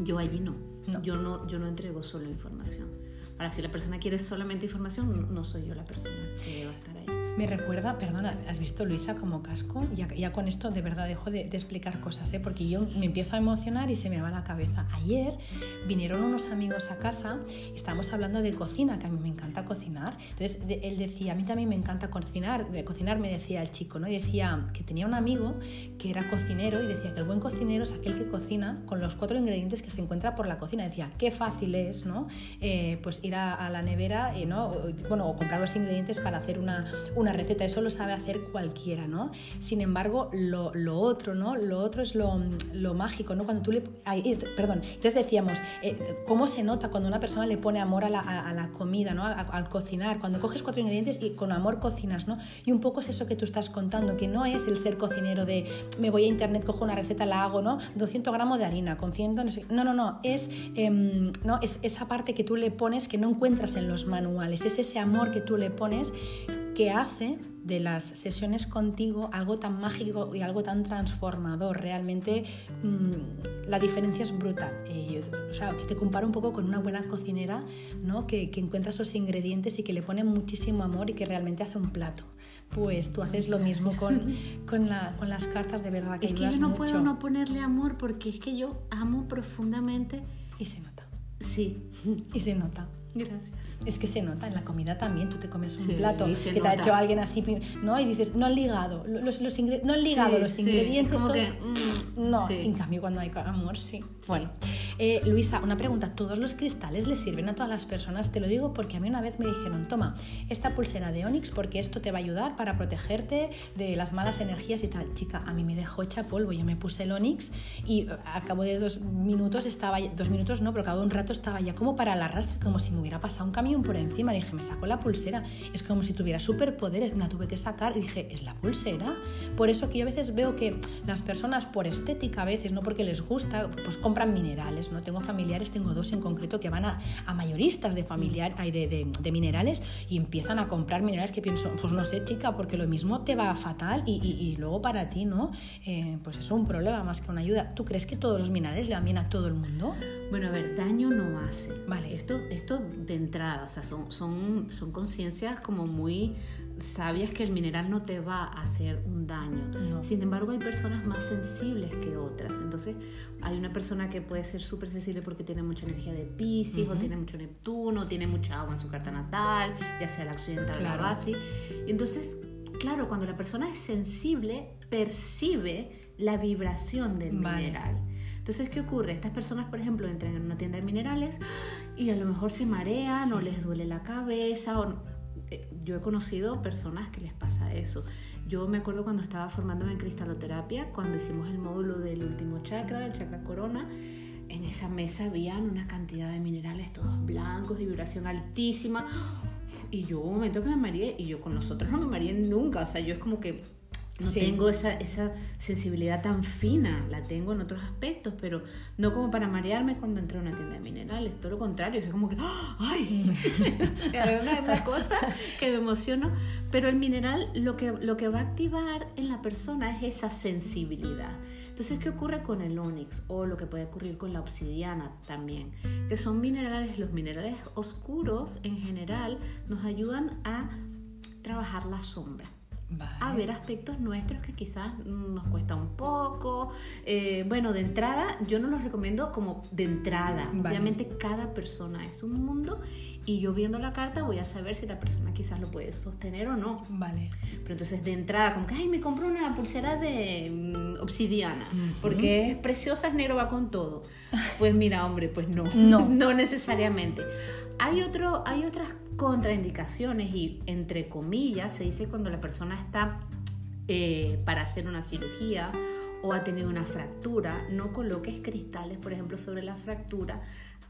[SPEAKER 2] Yo allí no.
[SPEAKER 1] No.
[SPEAKER 2] Yo no, yo no entrego solo información. Ahora, si la persona quiere solamente información, no soy yo la persona que va a estar ahí.
[SPEAKER 1] Me recuerda, perdona, ¿has visto Luisa como casco? Ya, ya con esto de verdad dejo de, explicar cosas, ¿eh? porque yo me empiezo a emocionar y se me va la cabeza. Ayer vinieron unos amigos a casa estábamos hablando de cocina, que a mí me encanta cocinar. Entonces él decía, a mí también me encanta cocinar, de cocinar me decía el chico, ¿no? Y decía que tenía un amigo que era cocinero y decía que el buen cocinero es aquel que cocina con los cuatro ingredientes que se encuentra por la cocina. Decía, qué fácil es, ¿no? Eh, pues ir a, la nevera, eh, ¿no? Bueno, o comprar los ingredientes para hacer una receta, eso lo sabe hacer cualquiera, ¿no? Sin embargo, lo, lo otro, ¿no? Lo otro es lo, lo, mágico, ¿no? Cuando tú le... Ay, perdón, entonces decíamos, eh, ¿cómo se nota cuando una persona le pone amor a la, a, la comida, ¿no? Al, cocinar, cuando coges cuatro ingredientes y con amor cocinas, ¿no? Y un poco es eso que tú estás contando, que no es el ser cocinero de me voy a internet, cojo una receta, la hago, ¿no? 200 gramos de harina, con 100, no sé, no, no, no, es, eh, no, es esa parte que tú le pones que no encuentras en los manuales, es ese amor que tú le pones que hace de las sesiones contigo algo tan mágico y algo tan transformador. Realmente mmm, la diferencia es brutal. Eh, o sea, te comparo un poco con una buena cocinera ¿no? que, que, encuentra esos ingredientes y que le pone muchísimo amor y que realmente hace un plato. Pues tú haces lo mismo [LAUGHS] con, con, la, con las cartas, de verdad que
[SPEAKER 2] Es que yo no mucho. puedo no ponerle amor porque es que yo amo profundamente.
[SPEAKER 1] Y se nota.
[SPEAKER 2] Sí.
[SPEAKER 1] Y se nota.
[SPEAKER 2] Gracias.
[SPEAKER 1] Es que se nota en la comida también. Tú te comes un
[SPEAKER 2] sí,
[SPEAKER 1] plato que
[SPEAKER 2] nota.
[SPEAKER 1] te ha hecho alguien así, ¿no? Y dices, no han ligado, los, los no han ligado
[SPEAKER 2] sí,
[SPEAKER 1] los ingredientes.
[SPEAKER 2] Sí,
[SPEAKER 1] todo...
[SPEAKER 2] que, mm,
[SPEAKER 1] no, en cambio cuando hay amor, sí. Bueno, eh, Luisa, una pregunta. ¿Todos los cristales le sirven a todas las personas? Te lo digo porque a mí una vez me dijeron, toma, esta pulsera de Onix porque esto te va a ayudar para protegerte de las malas energías y tal. Chica, a mí me dejó hecha polvo. Yo me puse el Onix y a cabo de dos minutos estaba, dos minutos no, pero a cabo de un rato estaba ya como para el arrastre, como si me hubiera pasado un camión por encima. Dije, me saco la pulsera. Es como si tuviera superpoderes. Me la tuve que sacar y dije, ¿es la pulsera? Por eso que yo a veces veo que las personas, por estética a veces, no porque les gusta, pues compran minerales. No tengo familiares, tengo dos en concreto que van a, a mayoristas de familiar, de, de, de, minerales y empiezan a comprar minerales que pienso, pues no sé, chica, porque lo mismo te va fatal y, y, y luego para ti, ¿no? Eh, pues es un problema más que una ayuda. ¿Tú crees que todos los minerales le van bien a todo el mundo?
[SPEAKER 2] Bueno, a ver, daño no hace.
[SPEAKER 1] Vale.
[SPEAKER 2] Esto, esto de entrada, o sea, son, son, son conciencias como muy sabías que el mineral no te va a hacer un daño. Sin embargo, hay personas más sensibles que otras. Entonces, hay una persona que puede ser súper sensible porque tiene mucha energía de Pisces, o tiene mucho Neptuno, o tiene mucha agua en su carta natal, ya sea la occidental o la base. Entonces, claro, cuando la persona es sensible, percibe la vibración del mineral. Entonces, ¿qué ocurre? Estas personas, por ejemplo, entran en una tienda de minerales y a lo mejor se marean o les duele la cabeza o eh, yo he conocido personas que les pasa eso. Yo me acuerdo cuando estaba formándome en cristaloterapia, cuando hicimos el módulo del último chakra, el chakra corona, en esa mesa habían una cantidad de minerales todos blancos, de vibración altísima. Y yo un momento que me mareé, y yo con nosotros no me mareé nunca, o sea, yo es como que no tengo esa, esa sensibilidad tan fina, la tengo en otros aspectos, pero no como para marearme cuando entré a una tienda de minerales, todo lo contrario, es como que, ¡ay! [LAUGHS] una, una cosa que me emociono, pero el mineral lo que, lo que va a activar en la persona es esa sensibilidad. Entonces, ¿qué ocurre con el onix o lo que puede ocurrir con la obsidiana también? Que son minerales, los minerales oscuros en general nos ayudan a trabajar la sombra a ver aspectos nuestros que quizás nos cuesta un poco. Eh, bueno, de entrada, yo no los recomiendo como de entrada. Obviamente cada persona es un mundo y yo viendo la carta voy a saber si la persona quizás lo puede sostener o no.
[SPEAKER 1] Vale.
[SPEAKER 2] Pero entonces de entrada, como que, ay, me compro una pulsera de mm, obsidiana porque es preciosa, es negro, va con todo. [LAUGHS] Pues mira, hombre, pues no. No, [LAUGHS] no necesariamente. Hay, otro, hay otras contraindicaciones y entre comillas se dice cuando la persona está eh, para hacer una cirugía o ha tenido una fractura, no coloques cristales, por ejemplo, sobre la fractura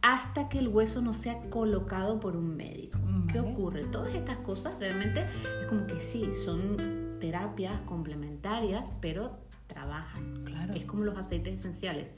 [SPEAKER 2] hasta que el hueso no sea colocado por un médico. ¿Qué ocurre? Todas estas cosas realmente es como que sí, son terapias complementarias, pero trabajan. Claro. Es como los aceites esenciales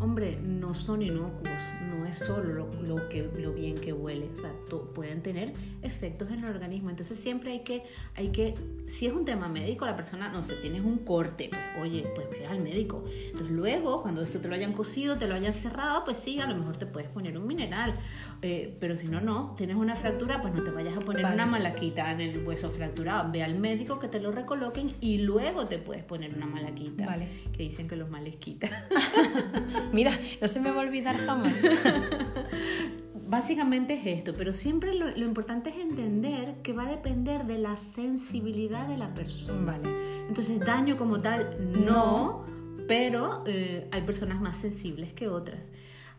[SPEAKER 2] hombre, no son inocuos, no es solo lo, que, lo bien que huele, o sea, pueden tener efectos en el organismo. Entonces siempre hay que, hay que, si es un tema médico, la persona, no sé, tienes un corte, pues, oye, pues ve al médico. Entonces luego, cuando esto te lo hayan cosido, te lo hayan cerrado, pues sí, a lo mejor te puedes poner un mineral. Eh, pero si no, no, tienes una fractura, pues no te vayas a poner una malaquita en el hueso fracturado. Ve al médico que te lo recoloquen y luego te puedes poner una malaquita. Vale. Que dicen que los males quitan. [LAUGHS]
[SPEAKER 1] Mira, no se me va a olvidar jamás. [LAUGHS]
[SPEAKER 2] Básicamente es esto, pero siempre lo, importante es entender que va a depender de la sensibilidad de la persona. Vale. Entonces, daño como tal, no, pero eh, hay personas más sensibles que otras.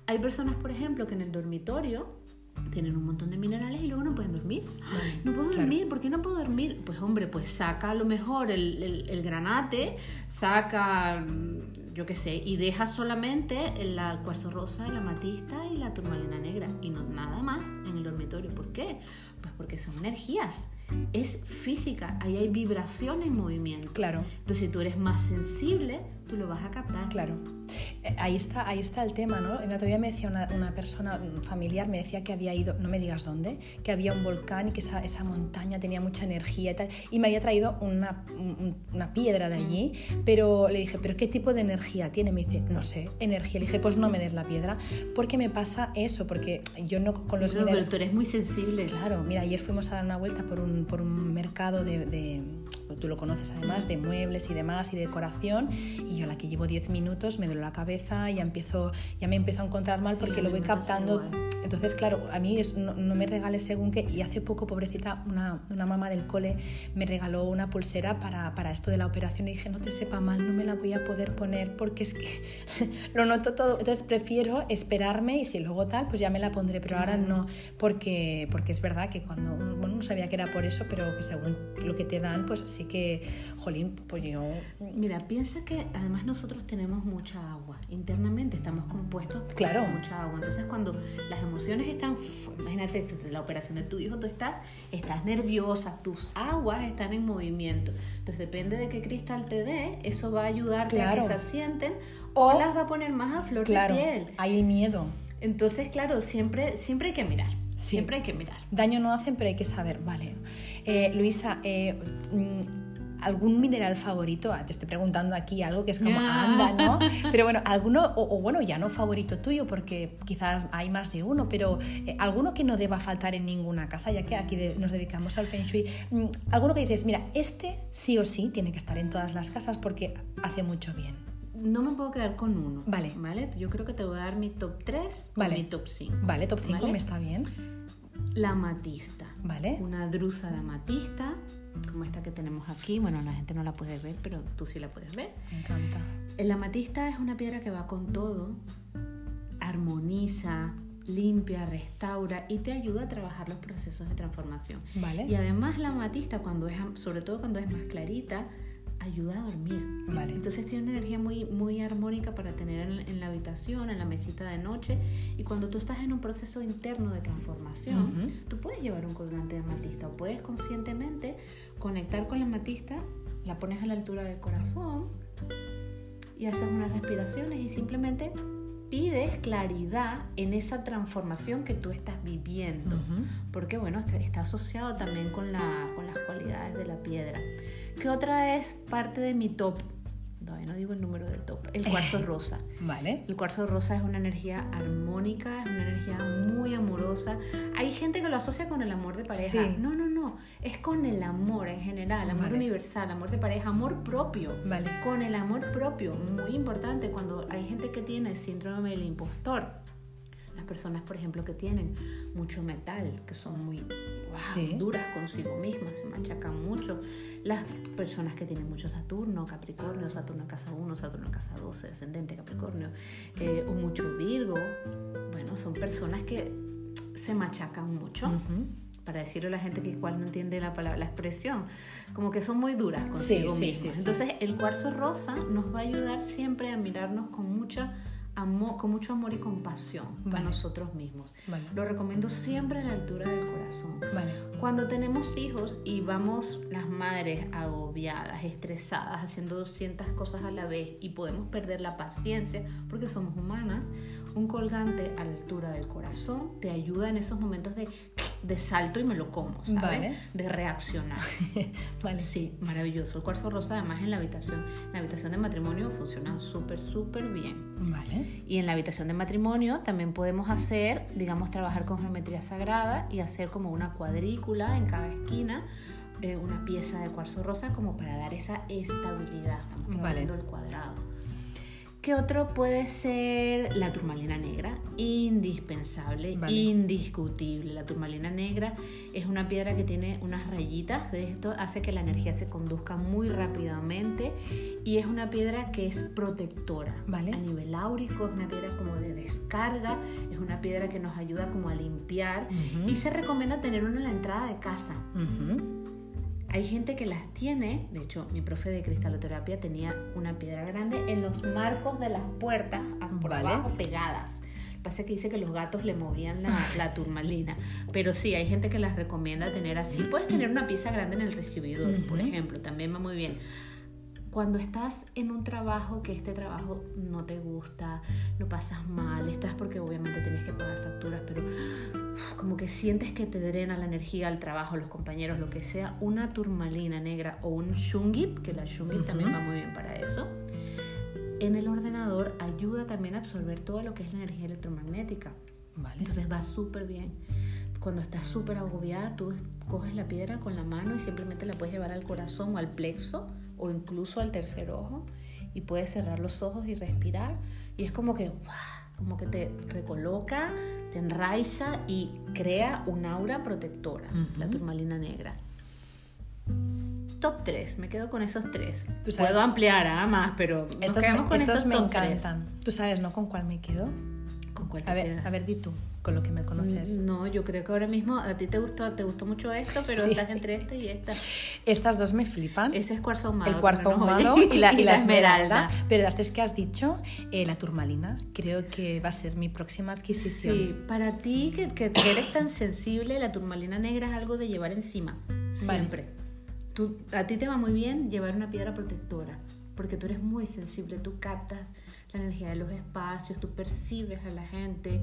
[SPEAKER 2] Hay personas, por ejemplo, que en el dormitorio tienen un montón de minerales y luego no pueden dormir. no puedo dormir, ¿por qué no puedo dormir? Pues hombre, pues saca a lo mejor el, el granate, saca yo qué sé, y deja solamente el cuarzo rosa, la amatista y la turmalina negra y no nada más en el dormitorio. ¿Por qué? Pues porque son energías es física, ahí hay vibración en movimiento.
[SPEAKER 1] Claro.
[SPEAKER 2] Entonces, si tú eres más sensible, tú lo vas a captar.
[SPEAKER 1] Claro. Eh, ahí está, ahí está el tema, ¿no? El otro día me decía una, una, persona familiar, me decía que había ido, no me digas dónde, que había un volcán y que esa, esa montaña tenía mucha energía y tal, y me había traído una, una piedra de allí, mm. pero le dije, ¿pero qué tipo de energía tiene? Me dice, no sé, energía. Le dije, pues no me des la piedra, porque me pasa eso, porque yo no con los
[SPEAKER 2] no, Pero tú eres muy sensible.
[SPEAKER 1] Claro, mira, ayer fuimos a dar una vuelta por un por un mercado de, tú lo conoces además, de muebles y demás y decoración, y yo la que llevo 10 minutos me duele la cabeza, ya, empiezo, ya me empiezo a encontrar mal porque lo voy captando. Entonces, claro, a mí no, me regales según qué, y hace poco, pobrecita, una, una mamá del cole me regaló una pulsera para, para esto de la operación y dije, no te sepa mal, no me la voy a poder poner porque es que [LAUGHS] lo noto todo. Entonces prefiero esperarme y si luego tal, pues ya me la pondré, pero ahora no, porque, porque es verdad que cuando, bueno, no sabía que era por eso, pero que según lo que te dan, pues sí que, jolín, pues yo...
[SPEAKER 2] Mira, piensa que además nosotros tenemos mucha agua, internamente estamos compuestos
[SPEAKER 1] claro.
[SPEAKER 2] con mucha agua, entonces cuando las emociones están, imagínate, la operación de tu hijo, tú estás, estás nerviosa, tus aguas están en movimiento, entonces depende de qué cristal te dé, eso va a ayudarte a que se asienten o, las va a poner más a flor de piel.
[SPEAKER 1] Hay miedo.
[SPEAKER 2] Entonces, claro, siempre, siempre hay que mirar. Siempre hay que mirar.
[SPEAKER 1] Daño no hacen, pero hay que saber, vale. Eh, Luisa, eh, mm, algún mineral favorito, ah, te estoy preguntando aquí algo que es como, anda, ¿no? [LAUGHS] Pero bueno, alguno, o, bueno, ya no favorito tuyo, porque quizás hay más de uno, pero eh, alguno que no deba faltar en ninguna casa, ya que aquí nos dedicamos al Feng Shui, mm, alguno que dices, mira, este sí o sí tiene que estar en todas las casas porque hace mucho bien.
[SPEAKER 2] No me puedo quedar con uno.
[SPEAKER 1] Vale.
[SPEAKER 2] ¿Vale? Yo creo que te voy a dar mi top 3
[SPEAKER 1] vale.
[SPEAKER 2] mi top 5.
[SPEAKER 1] Vale, top 5 me está bien.
[SPEAKER 2] La amatista.
[SPEAKER 1] Vale.
[SPEAKER 2] Una drusa de amatista como esta que tenemos aquí. Bueno, la gente no la puede ver, pero tú sí la puedes ver.
[SPEAKER 1] Me encanta.
[SPEAKER 2] El amatista es una piedra que va con todo, armoniza, limpia, restaura y te ayuda a trabajar los procesos de transformación.
[SPEAKER 1] Vale.
[SPEAKER 2] Y además la amatista, cuando es, sobre todo cuando es más clarita, ayuda a dormir.
[SPEAKER 1] Vale.
[SPEAKER 2] Entonces tiene una energía muy, muy armónica para tener en, la habitación, en la mesita de noche. Y cuando tú estás en un proceso interno de transformación, tú puedes llevar un colgante de amatista o puedes conscientemente conectar con la amatista, la pones a la altura del corazón y haces unas respiraciones y simplemente pides claridad en esa transformación que tú estás viviendo. Porque bueno, está asociado también con, la, con las cualidades de la piedra. ¿Qué otra es parte de mi top? Todavía no digo el número del top. El cuarzo [LAUGHS] rosa.
[SPEAKER 1] Vale.
[SPEAKER 2] El cuarzo rosa es una energía armónica, es una energía muy amorosa. Hay gente que lo asocia con el amor de pareja. No, no, no. Es con el amor en general, amor universal, amor de pareja, amor propio.
[SPEAKER 1] Vale.
[SPEAKER 2] Con el amor propio. Muy importante cuando hay gente que tiene el síndrome del impostor personas, por ejemplo, que tienen mucho metal, que son muy duras consigo mismas, se machacan mucho. Las personas que tienen mucho Saturno, Capricornio, Saturno en casa 1, Saturno en casa 12, ascendente Capricornio, eh, o mucho Virgo, bueno, son personas que se machacan mucho. para decirle a la gente que igual no entiende la palabra, la expresión, como que son muy duras consigo mismas. Entonces, el cuarzo rosa nos va a ayudar siempre a mirarnos con mucha con mucho amor y compasión a nosotros mismos. Lo recomiendo siempre a la altura del corazón. Cuando tenemos hijos y vamos las madres agobiadas, estresadas, haciendo 200 cosas a la vez y podemos perder la paciencia porque somos humanas, un colgante a la altura del corazón te ayuda en esos momentos de, de salto y me lo como, ¿sabes? De reaccionar. [LAUGHS]
[SPEAKER 1] vale.
[SPEAKER 2] Sí, maravilloso. El cuarzo rosa además en la habitación, en la habitación de matrimonio funciona súper, súper bien.
[SPEAKER 1] Vale.
[SPEAKER 2] Y en la habitación de matrimonio también podemos hacer, digamos, trabajar con geometría sagrada y hacer como una cuadrícula en cada esquina eh, una pieza de cuarzo rosa como para dar esa estabilidad. Vale. el cuadrado. ¿Qué otro puede ser la turmalina negra? Indispensable, indiscutible. La turmalina negra es una piedra que tiene unas rayitas, de esto hace que la energía se conduzca muy rápidamente y es una piedra que es protectora.
[SPEAKER 1] Vale.
[SPEAKER 2] A nivel áurico es una piedra como de descarga, es una piedra que nos ayuda como a limpiar y se recomienda tener una en la entrada de casa. Hay gente que las tiene, de hecho mi profe de cristaloterapia tenía una piedra grande en los marcos de las puertas por abajo pegadas. Pasa que dice que los gatos le movían la, turmalina, pero sí, hay gente que las recomienda tener así. Puedes tener una pieza grande en el recibidor, por ejemplo, también va muy bien cuando estás en un trabajo que este trabajo no te gusta, lo pasas mal, estás porque obviamente tienes que pagar facturas, pero como que sientes que te drena la energía al trabajo, los compañeros, lo que sea, una turmalina negra o un shungit, que la shungit también va muy bien para eso, en el ordenador ayuda también a absorber todo lo que es la energía electromagnética.
[SPEAKER 1] Vale.
[SPEAKER 2] Entonces va súper bien. Cuando estás súper agobiada, tú coges la piedra con la mano y simplemente la puedes llevar al corazón o al plexo o incluso al tercer ojo y puedes cerrar los ojos y respirar y es como que como que te recoloca, te enraiza y crea un aura protectora, la turmalina negra. Top 3, me quedo con esos tres. Puedo ampliar a ¿ah? más, pero
[SPEAKER 1] estos me, estos me encantan. ¿Tú sabes, no? ¿Con cuál me quedo?
[SPEAKER 2] ¿Con cuál
[SPEAKER 1] a ver, a ver, di tú con lo que me conoces.
[SPEAKER 2] No, yo creo que ahora mismo a ti te gustó, te gustó mucho esto, pero estás entre esta y esta.
[SPEAKER 1] Estas dos me flipan.
[SPEAKER 2] Ese es cuarzo ahumado.
[SPEAKER 1] El cuarzo ahumado [LAUGHS] y, la, y, la, esmeralda. Pero las tres que has dicho, eh, la turmalina, creo que va a ser mi próxima adquisición.
[SPEAKER 2] Sí, para ti que, que eres tan sensible, la turmalina negra es algo de llevar encima. Siempre. Tú, a ti te va muy bien llevar una piedra protectora, porque tú eres muy sensible, tú captas la energía de los espacios, tú percibes a la gente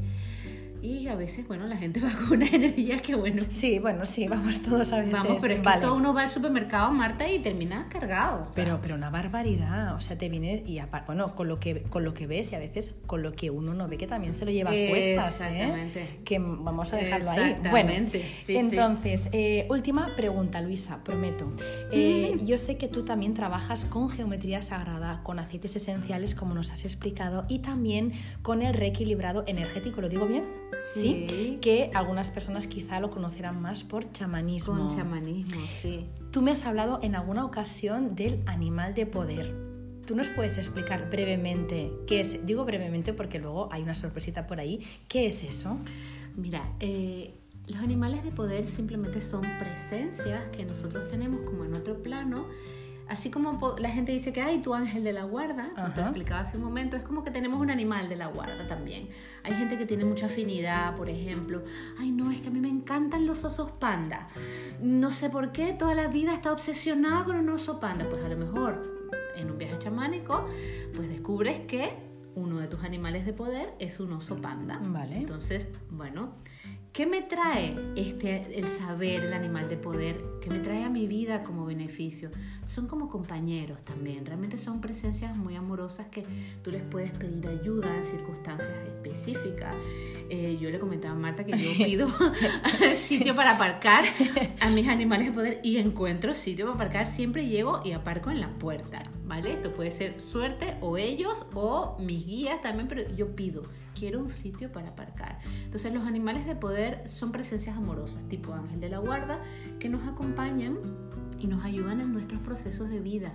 [SPEAKER 2] y a veces, bueno, la gente [LAUGHS] va con una energía que, bueno...
[SPEAKER 1] Sí, bueno, sí, vamos todos a veces.
[SPEAKER 2] Vamos, pero es que todo uno va al supermercado, Marta, y termina cargado.
[SPEAKER 1] Pero, pero una barbaridad, o sea, te viene y aparte, bueno, con lo, que, con lo que ves y a veces con lo que uno no ve que también se lo lleva a cuestas, ¿eh? Exactamente. Que vamos a dejarlo ahí. Bueno, sí, entonces, eh, última pregunta, Luisa, prometo. Eh, yo sé que tú también trabajas con geometría sagrada, con aceites esenciales, como nos has explicado, y también con el reequilibrado energético, ¿lo digo bien? Sí. Que algunas personas quizá lo conocerán más por chamanismo.
[SPEAKER 2] Con chamanismo, sí.
[SPEAKER 1] Tú me has hablado en alguna ocasión del animal de poder. ¿Tú nos puedes explicar brevemente qué es? Digo brevemente porque luego hay una sorpresita por ahí. ¿Qué es eso?
[SPEAKER 2] Mira, eh, los animales de poder simplemente son presencias que nosotros tenemos como en otro plano así como la gente dice que hay tu ángel de la guarda, te lo explicaba hace un momento, es como que tenemos un animal de la guarda también. Hay gente que tiene mucha afinidad, por ejemplo, ay no, es que a mí me encantan los osos panda. No sé por qué toda la vida está obsesionada con un oso panda. Pues a lo mejor en un viaje chamánico, pues descubres que uno de tus animales de poder es un oso panda.
[SPEAKER 1] Vale.
[SPEAKER 2] Entonces, bueno, ¿Qué me trae este, el saber, el animal de poder? ¿Qué me trae a mi vida como beneficio? Son como compañeros también. Realmente son presencias muy amorosas que tú les puedes pedir ayuda en circunstancias específicas. Eh, yo le comentaba a Marta que yo [LAUGHS] pido [LAUGHS] sitio para aparcar a mis animales de poder y encuentro sitio para aparcar. Siempre llego y aparco en la puerta. ¿Vale? Esto puede ser suerte o ellos o mis guías también, pero yo pido quiero un sitio para aparcar. Entonces los animales de poder son presencias amorosas, tipo ángel de la guarda, que nos acompañan y nos ayudan en nuestros procesos de vida.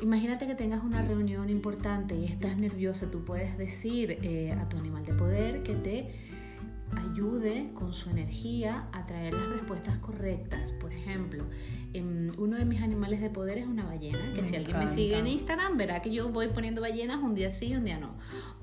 [SPEAKER 2] Imagínate que tengas una reunión importante y estás nerviosa, tú puedes decir eh, a tu animal de poder que te ayude con su energía a traer las respuestas correctas. Por ejemplo, em, uno de mis animales de poder es una ballena, que si alguien me sigue en Instagram verá que yo voy poniendo ballenas un día sí y un día no.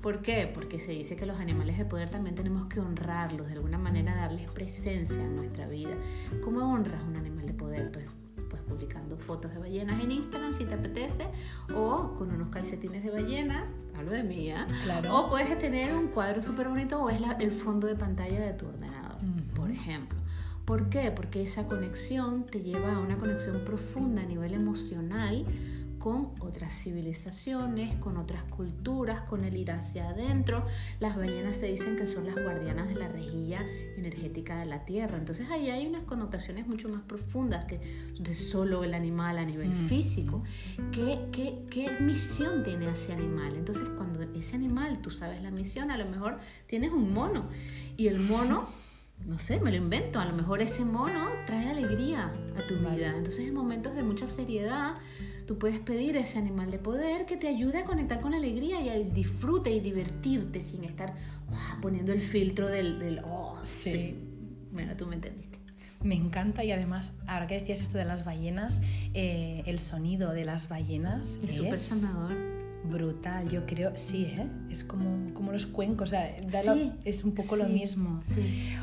[SPEAKER 2] ¿Por qué? Porque se dice que los animales de poder también tenemos que honrarlos, de alguna manera darles presencia en nuestra vida. ¿Cómo honras un animal de poder? Pues pues publicando fotos de ballenas en Instagram si te apetece o con unos calcetines de ballena hablo de mía. Claro. O puedes tener un cuadro súper bonito o es el fondo de pantalla de tu ordenador, por ejemplo. ¿Por qué? Porque esa conexión te lleva a una conexión profunda a nivel emocional con otras civilizaciones, con otras culturas, con el ir hacia adentro. Las ballenas se dicen que son las guardianas de la rejilla energética de la Tierra. Entonces ahí hay unas connotaciones mucho más profundas que de solo el animal a nivel mm. físico. ¿Qué, qué, qué misión tiene ese animal? Entonces cuando ese animal, tú sabes la misión, a lo mejor tienes un mono y el mono no sé, me lo invento, a lo mejor ese mono trae alegría a tu vida. Entonces en momentos de mucha seriedad, tú puedes pedir a ese animal de poder que te ayude a conectar con la alegría y a disfrute y divertirte sin estar poniendo el filtro del, del oh, sí. Bueno, tú me entendiste.
[SPEAKER 1] Me encanta y además, ahora que decías esto de las ballenas, eh, el sonido de las ballenas
[SPEAKER 2] es súper sonador
[SPEAKER 1] brutal, yo creo, sí, ¿eh? es como, como los cuencos, o sea, es un poco lo mismo.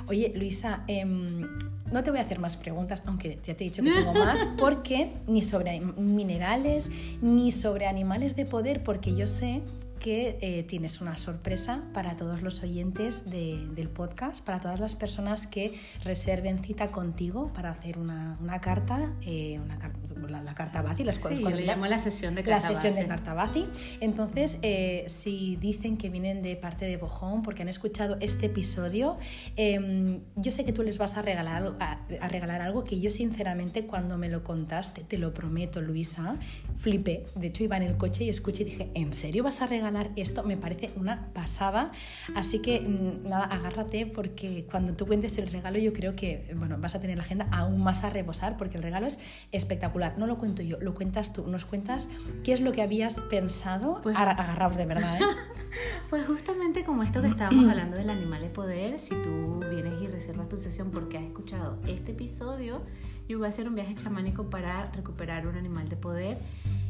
[SPEAKER 1] Oye, Luisa, em, no te voy a hacer más preguntas, aunque ya te he dicho que tengo más, [LAUGHS] porque ni sobre minerales, ni sobre animales de poder, porque yo sé que eh, tienes una sorpresa para todos los oyentes del podcast, para todas las personas que reserven cita contigo para hacer una, una carta, eh, una, la, carta Bazi,
[SPEAKER 2] las sí, yo le llamo la sesión de carta
[SPEAKER 1] La sesión de carta Bazi. Entonces, eh, si dicen que vienen de parte de Bojón porque han escuchado este episodio, em, yo sé que tú les vas a regalar, a, a regalar algo que yo sinceramente cuando me lo contaste, te lo prometo, Luisa, flipé. De hecho, iba en el coche y escuché y dije, ¿en serio vas a regalar esto me parece una pasada. Así que mm, nada, agárrate porque cuando tú cuentes el regalo yo creo que bueno, vas a tener la agenda aún más a rebosar porque el regalo es espectacular. No lo cuento yo, lo cuentas tú. Nos cuentas qué es lo que habías pensado. Pues, agarraos de verdad. ¿eh? [LAUGHS]
[SPEAKER 2] pues justamente como esto que estábamos hablando del animal de poder, si tú vienes y reservas tu sesión porque has escuchado este episodio, yo voy a hacer un viaje chamánico para recuperar un animal de poder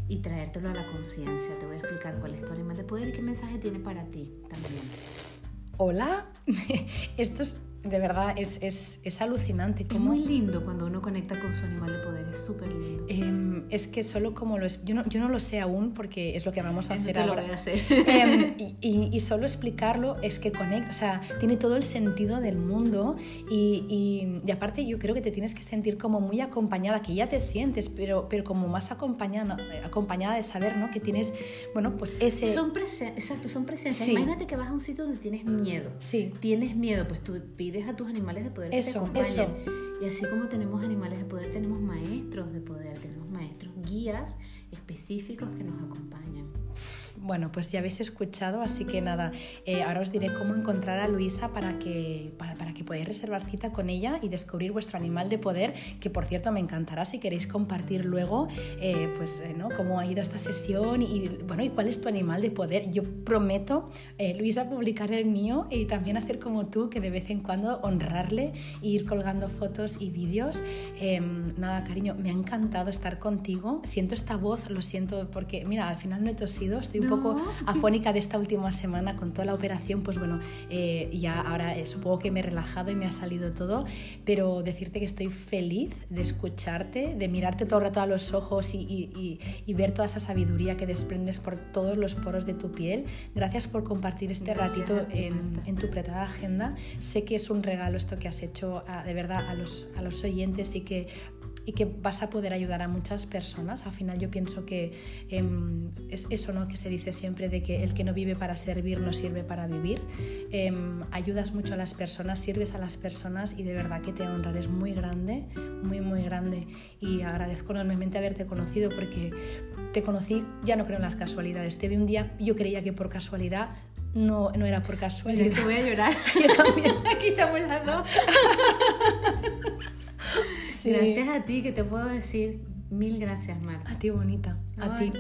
[SPEAKER 2] y traértelo a la conciencia. Te voy a explicar cuál es tu animal de poder y qué mensaje tiene para ti también.
[SPEAKER 1] Hola, [LAUGHS] esto es de verdad es, es, es alucinante.
[SPEAKER 2] Es muy lindo cuando uno conecta con su animal de poder, es súper lindo.
[SPEAKER 1] Em, es que solo como lo es, yo no, yo no lo sé aún porque es lo que vamos a hacer
[SPEAKER 2] ahora.
[SPEAKER 1] Lo
[SPEAKER 2] voy a hacer.
[SPEAKER 1] Em, [LAUGHS] y, y, solo explicarlo es que conecta, o sea, tiene todo el sentido del mundo y, y, aparte yo creo que te tienes que sentir como muy acompañada, que ya te sientes, pero, pero como más acompañada, acompañada de saber, ¿no? Que tienes, bueno, pues ese...
[SPEAKER 2] Son exacto, son presencias. Imagínate que vas a un sitio donde tienes miedo.
[SPEAKER 1] Sí.
[SPEAKER 2] Tienes miedo, pues tú pides a tus animales de poder eso, que te acompañen. Eso. Y así como tenemos animales de poder, tenemos maestros de poder, tenemos maestros, guías específicos que nos acompañan.
[SPEAKER 1] Bueno, pues ya habéis escuchado, así que nada, eh, ahora os diré cómo encontrar a Luisa para que, para, que podáis reservar cita con ella y descubrir vuestro animal de poder, que por cierto me encantará si queréis compartir luego, eh, pues, eh, ¿no? Cómo ha ido esta sesión y, bueno, y cuál es tu animal de poder. Yo prometo, Luisa, publicar el mío y también hacer como tú, que de vez en cuando honrarle e ir colgando fotos y vídeos. Em, nada, cariño, me ha encantado estar contigo. Siento esta voz, lo siento, porque mira, al final no he tosido, estoy un poco afónica de esta última semana con toda la operación, pues bueno, eh, ya ahora eh, supongo que me he relajado y me ha salido todo, pero decirte que estoy feliz de escucharte, de mirarte todo el rato a los ojos y, ver toda esa sabiduría que desprendes por todos los poros de tu piel. Gracias por compartir este ratito en, tu pretada agenda. Sé que es un regalo esto que has hecho de verdad a los, a los oyentes y que y que vas a poder ayudar a muchas personas. Al final yo pienso que em, es eso ¿no? que se dice siempre de que el que no vive para servir no sirve para vivir. Em, ayudas mucho a las personas, sirves a las personas y de verdad que te honrar es muy grande, muy muy grande y agradezco enormemente haberte conocido porque te conocí, ya no creo en las casualidades, te vi un día, yo creía que por casualidad no, no era por casualidad.
[SPEAKER 2] Te voy a llorar. [LAUGHS]
[SPEAKER 1] Yo también. Aquí estamos las [LAUGHS] dos.
[SPEAKER 2] Gracias a ti, que te puedo decir mil gracias, Marta.
[SPEAKER 1] A ti, bonita. A ti.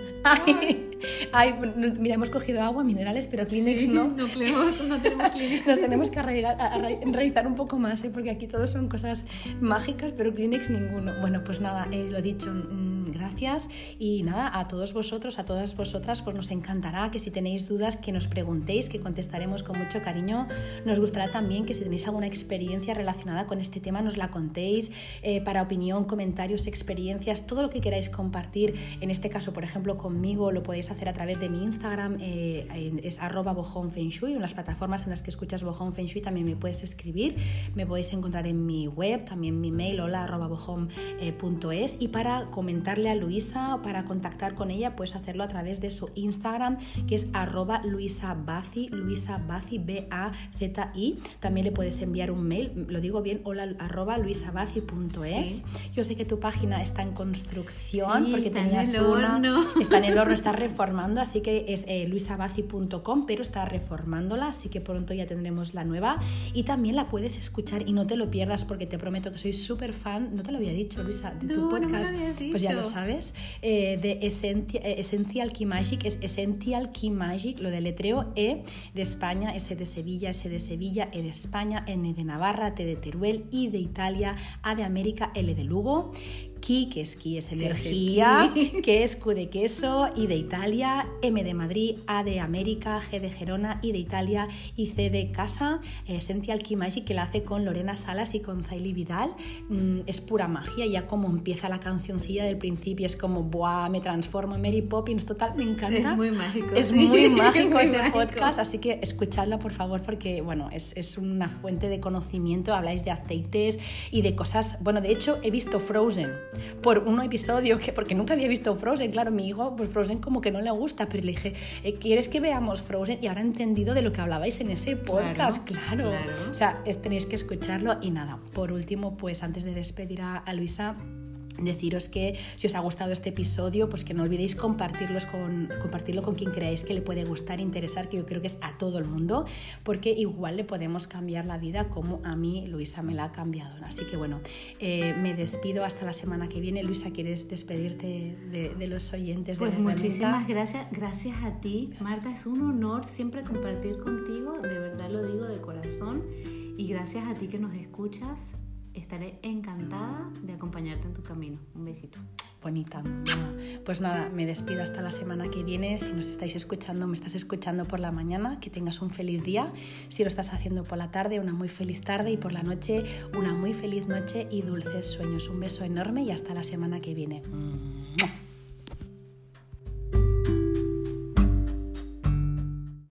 [SPEAKER 1] Ay. mira, hemos cogido agua, minerales, pero Kleenex no.
[SPEAKER 2] No, no tenemos Kleenex.
[SPEAKER 1] Nos tenemos que realizar un poco más, ¿eh? porque aquí todos son cosas mágicas, pero Kleenex ninguno. Bueno, pues nada, eh, lo dicho. Mm, gracias y nada, a todos vosotros, a todas vosotras, pues nos encantará que si tenéis dudas que nos preguntéis, que contestaremos con mucho cariño. Nos gustará también que si tenéis alguna experiencia relacionada con este tema nos la contéis eh, para opinión, comentarios, experiencias, todo lo que queráis compartir. En este caso, por ejemplo, conmigo lo podéis hacer a través de mi Instagram, eh, es arroba bojonfenshui, en las plataformas en las que escuchas Bojón Feng también me puedes escribir, me podéis encontrar en mi web, también mi mail hola arroba eh, y para comentar a Luisa para contactar con ella, puedes hacerlo a través de su Instagram, que es arroba luisabazi, luisabazi, B-A-Z-I. También le puedes enviar un mail, lo digo bien, hola arroba luisabazi.es. Yo sé que tu página está en construcción porque tenías una, [LAUGHS] está en el horno, está reformando, así que es eh, luisabazi.com, pero está reformándola, así que pronto ya tendremos la nueva. Y también la puedes escuchar y no te lo pierdas porque te prometo que soy súper fan, no te lo había dicho, Luisa, de tu podcast. pues ya lo ¿sabes? Eh, de eh, Essential Key Magic, es Essential Key Magic, lo deletreo E de España, S de Sevilla, S de Sevilla, E de España, N de Navarra, T de Teruel, I de Italia, A de América, L de Lugo Ki, que es Ki es energía, [LAUGHS] que es Q de queso, I de Italia, M de Madrid, A de América, G de Gerona, I de Italia y C de casa, Essential Key Magic que la hace con Lorena Salas y con Zaili Vidal. Mm, es pura magia, ya como empieza la cancioncilla del principio, es como, ¡buah! Me transformo en Mary Poppins, total, me encanta.
[SPEAKER 2] Es muy mágico. [LAUGHS]
[SPEAKER 1] Es muy mágico ese podcast, así que escuchadla por favor porque, bueno, es, es una fuente de conocimiento, habláis de aceites y de cosas, bueno, de hecho he visto Frozen por un episodio, que, porque nunca había visto Frozen, claro, mi hijo, pues Frozen como que no le gusta, pero le dije, eh, ¿quieres que veamos Frozen? Y ahora he entendido de lo que hablabais en ese podcast, claro. O sea, tenéis que escucharlo y nada, por último, pues antes de despedir a Luisa, deciros que si os ha gustado este episodio, pues que no olvidéis compartirlos con, compartirlo con quien creáis que le puede gustar, interesar, que yo creo que es a todo el mundo, porque igual le podemos cambiar la vida como a mí Luisa me la ha cambiado. Así que bueno, eh, me despido hasta la semana que viene. Luisa, ¿quieres despedirte de, los oyentes?
[SPEAKER 2] De pues muchísimas gracias, gracias a ti, Marta. Es un honor siempre compartir contigo, de verdad lo digo de corazón, y gracias a ti que nos escuchas estaré encantada de acompañarte en tu camino. Un besito.
[SPEAKER 1] bonita. Pues nada, me despido hasta la semana que viene. Si nos estáis escuchando, me estás escuchando por la mañana, que tengas un feliz día. Si lo estás haciendo por la tarde, una muy feliz tarde y por la noche, una muy feliz noche y dulces sueños. Un beso enorme y hasta la semana que viene.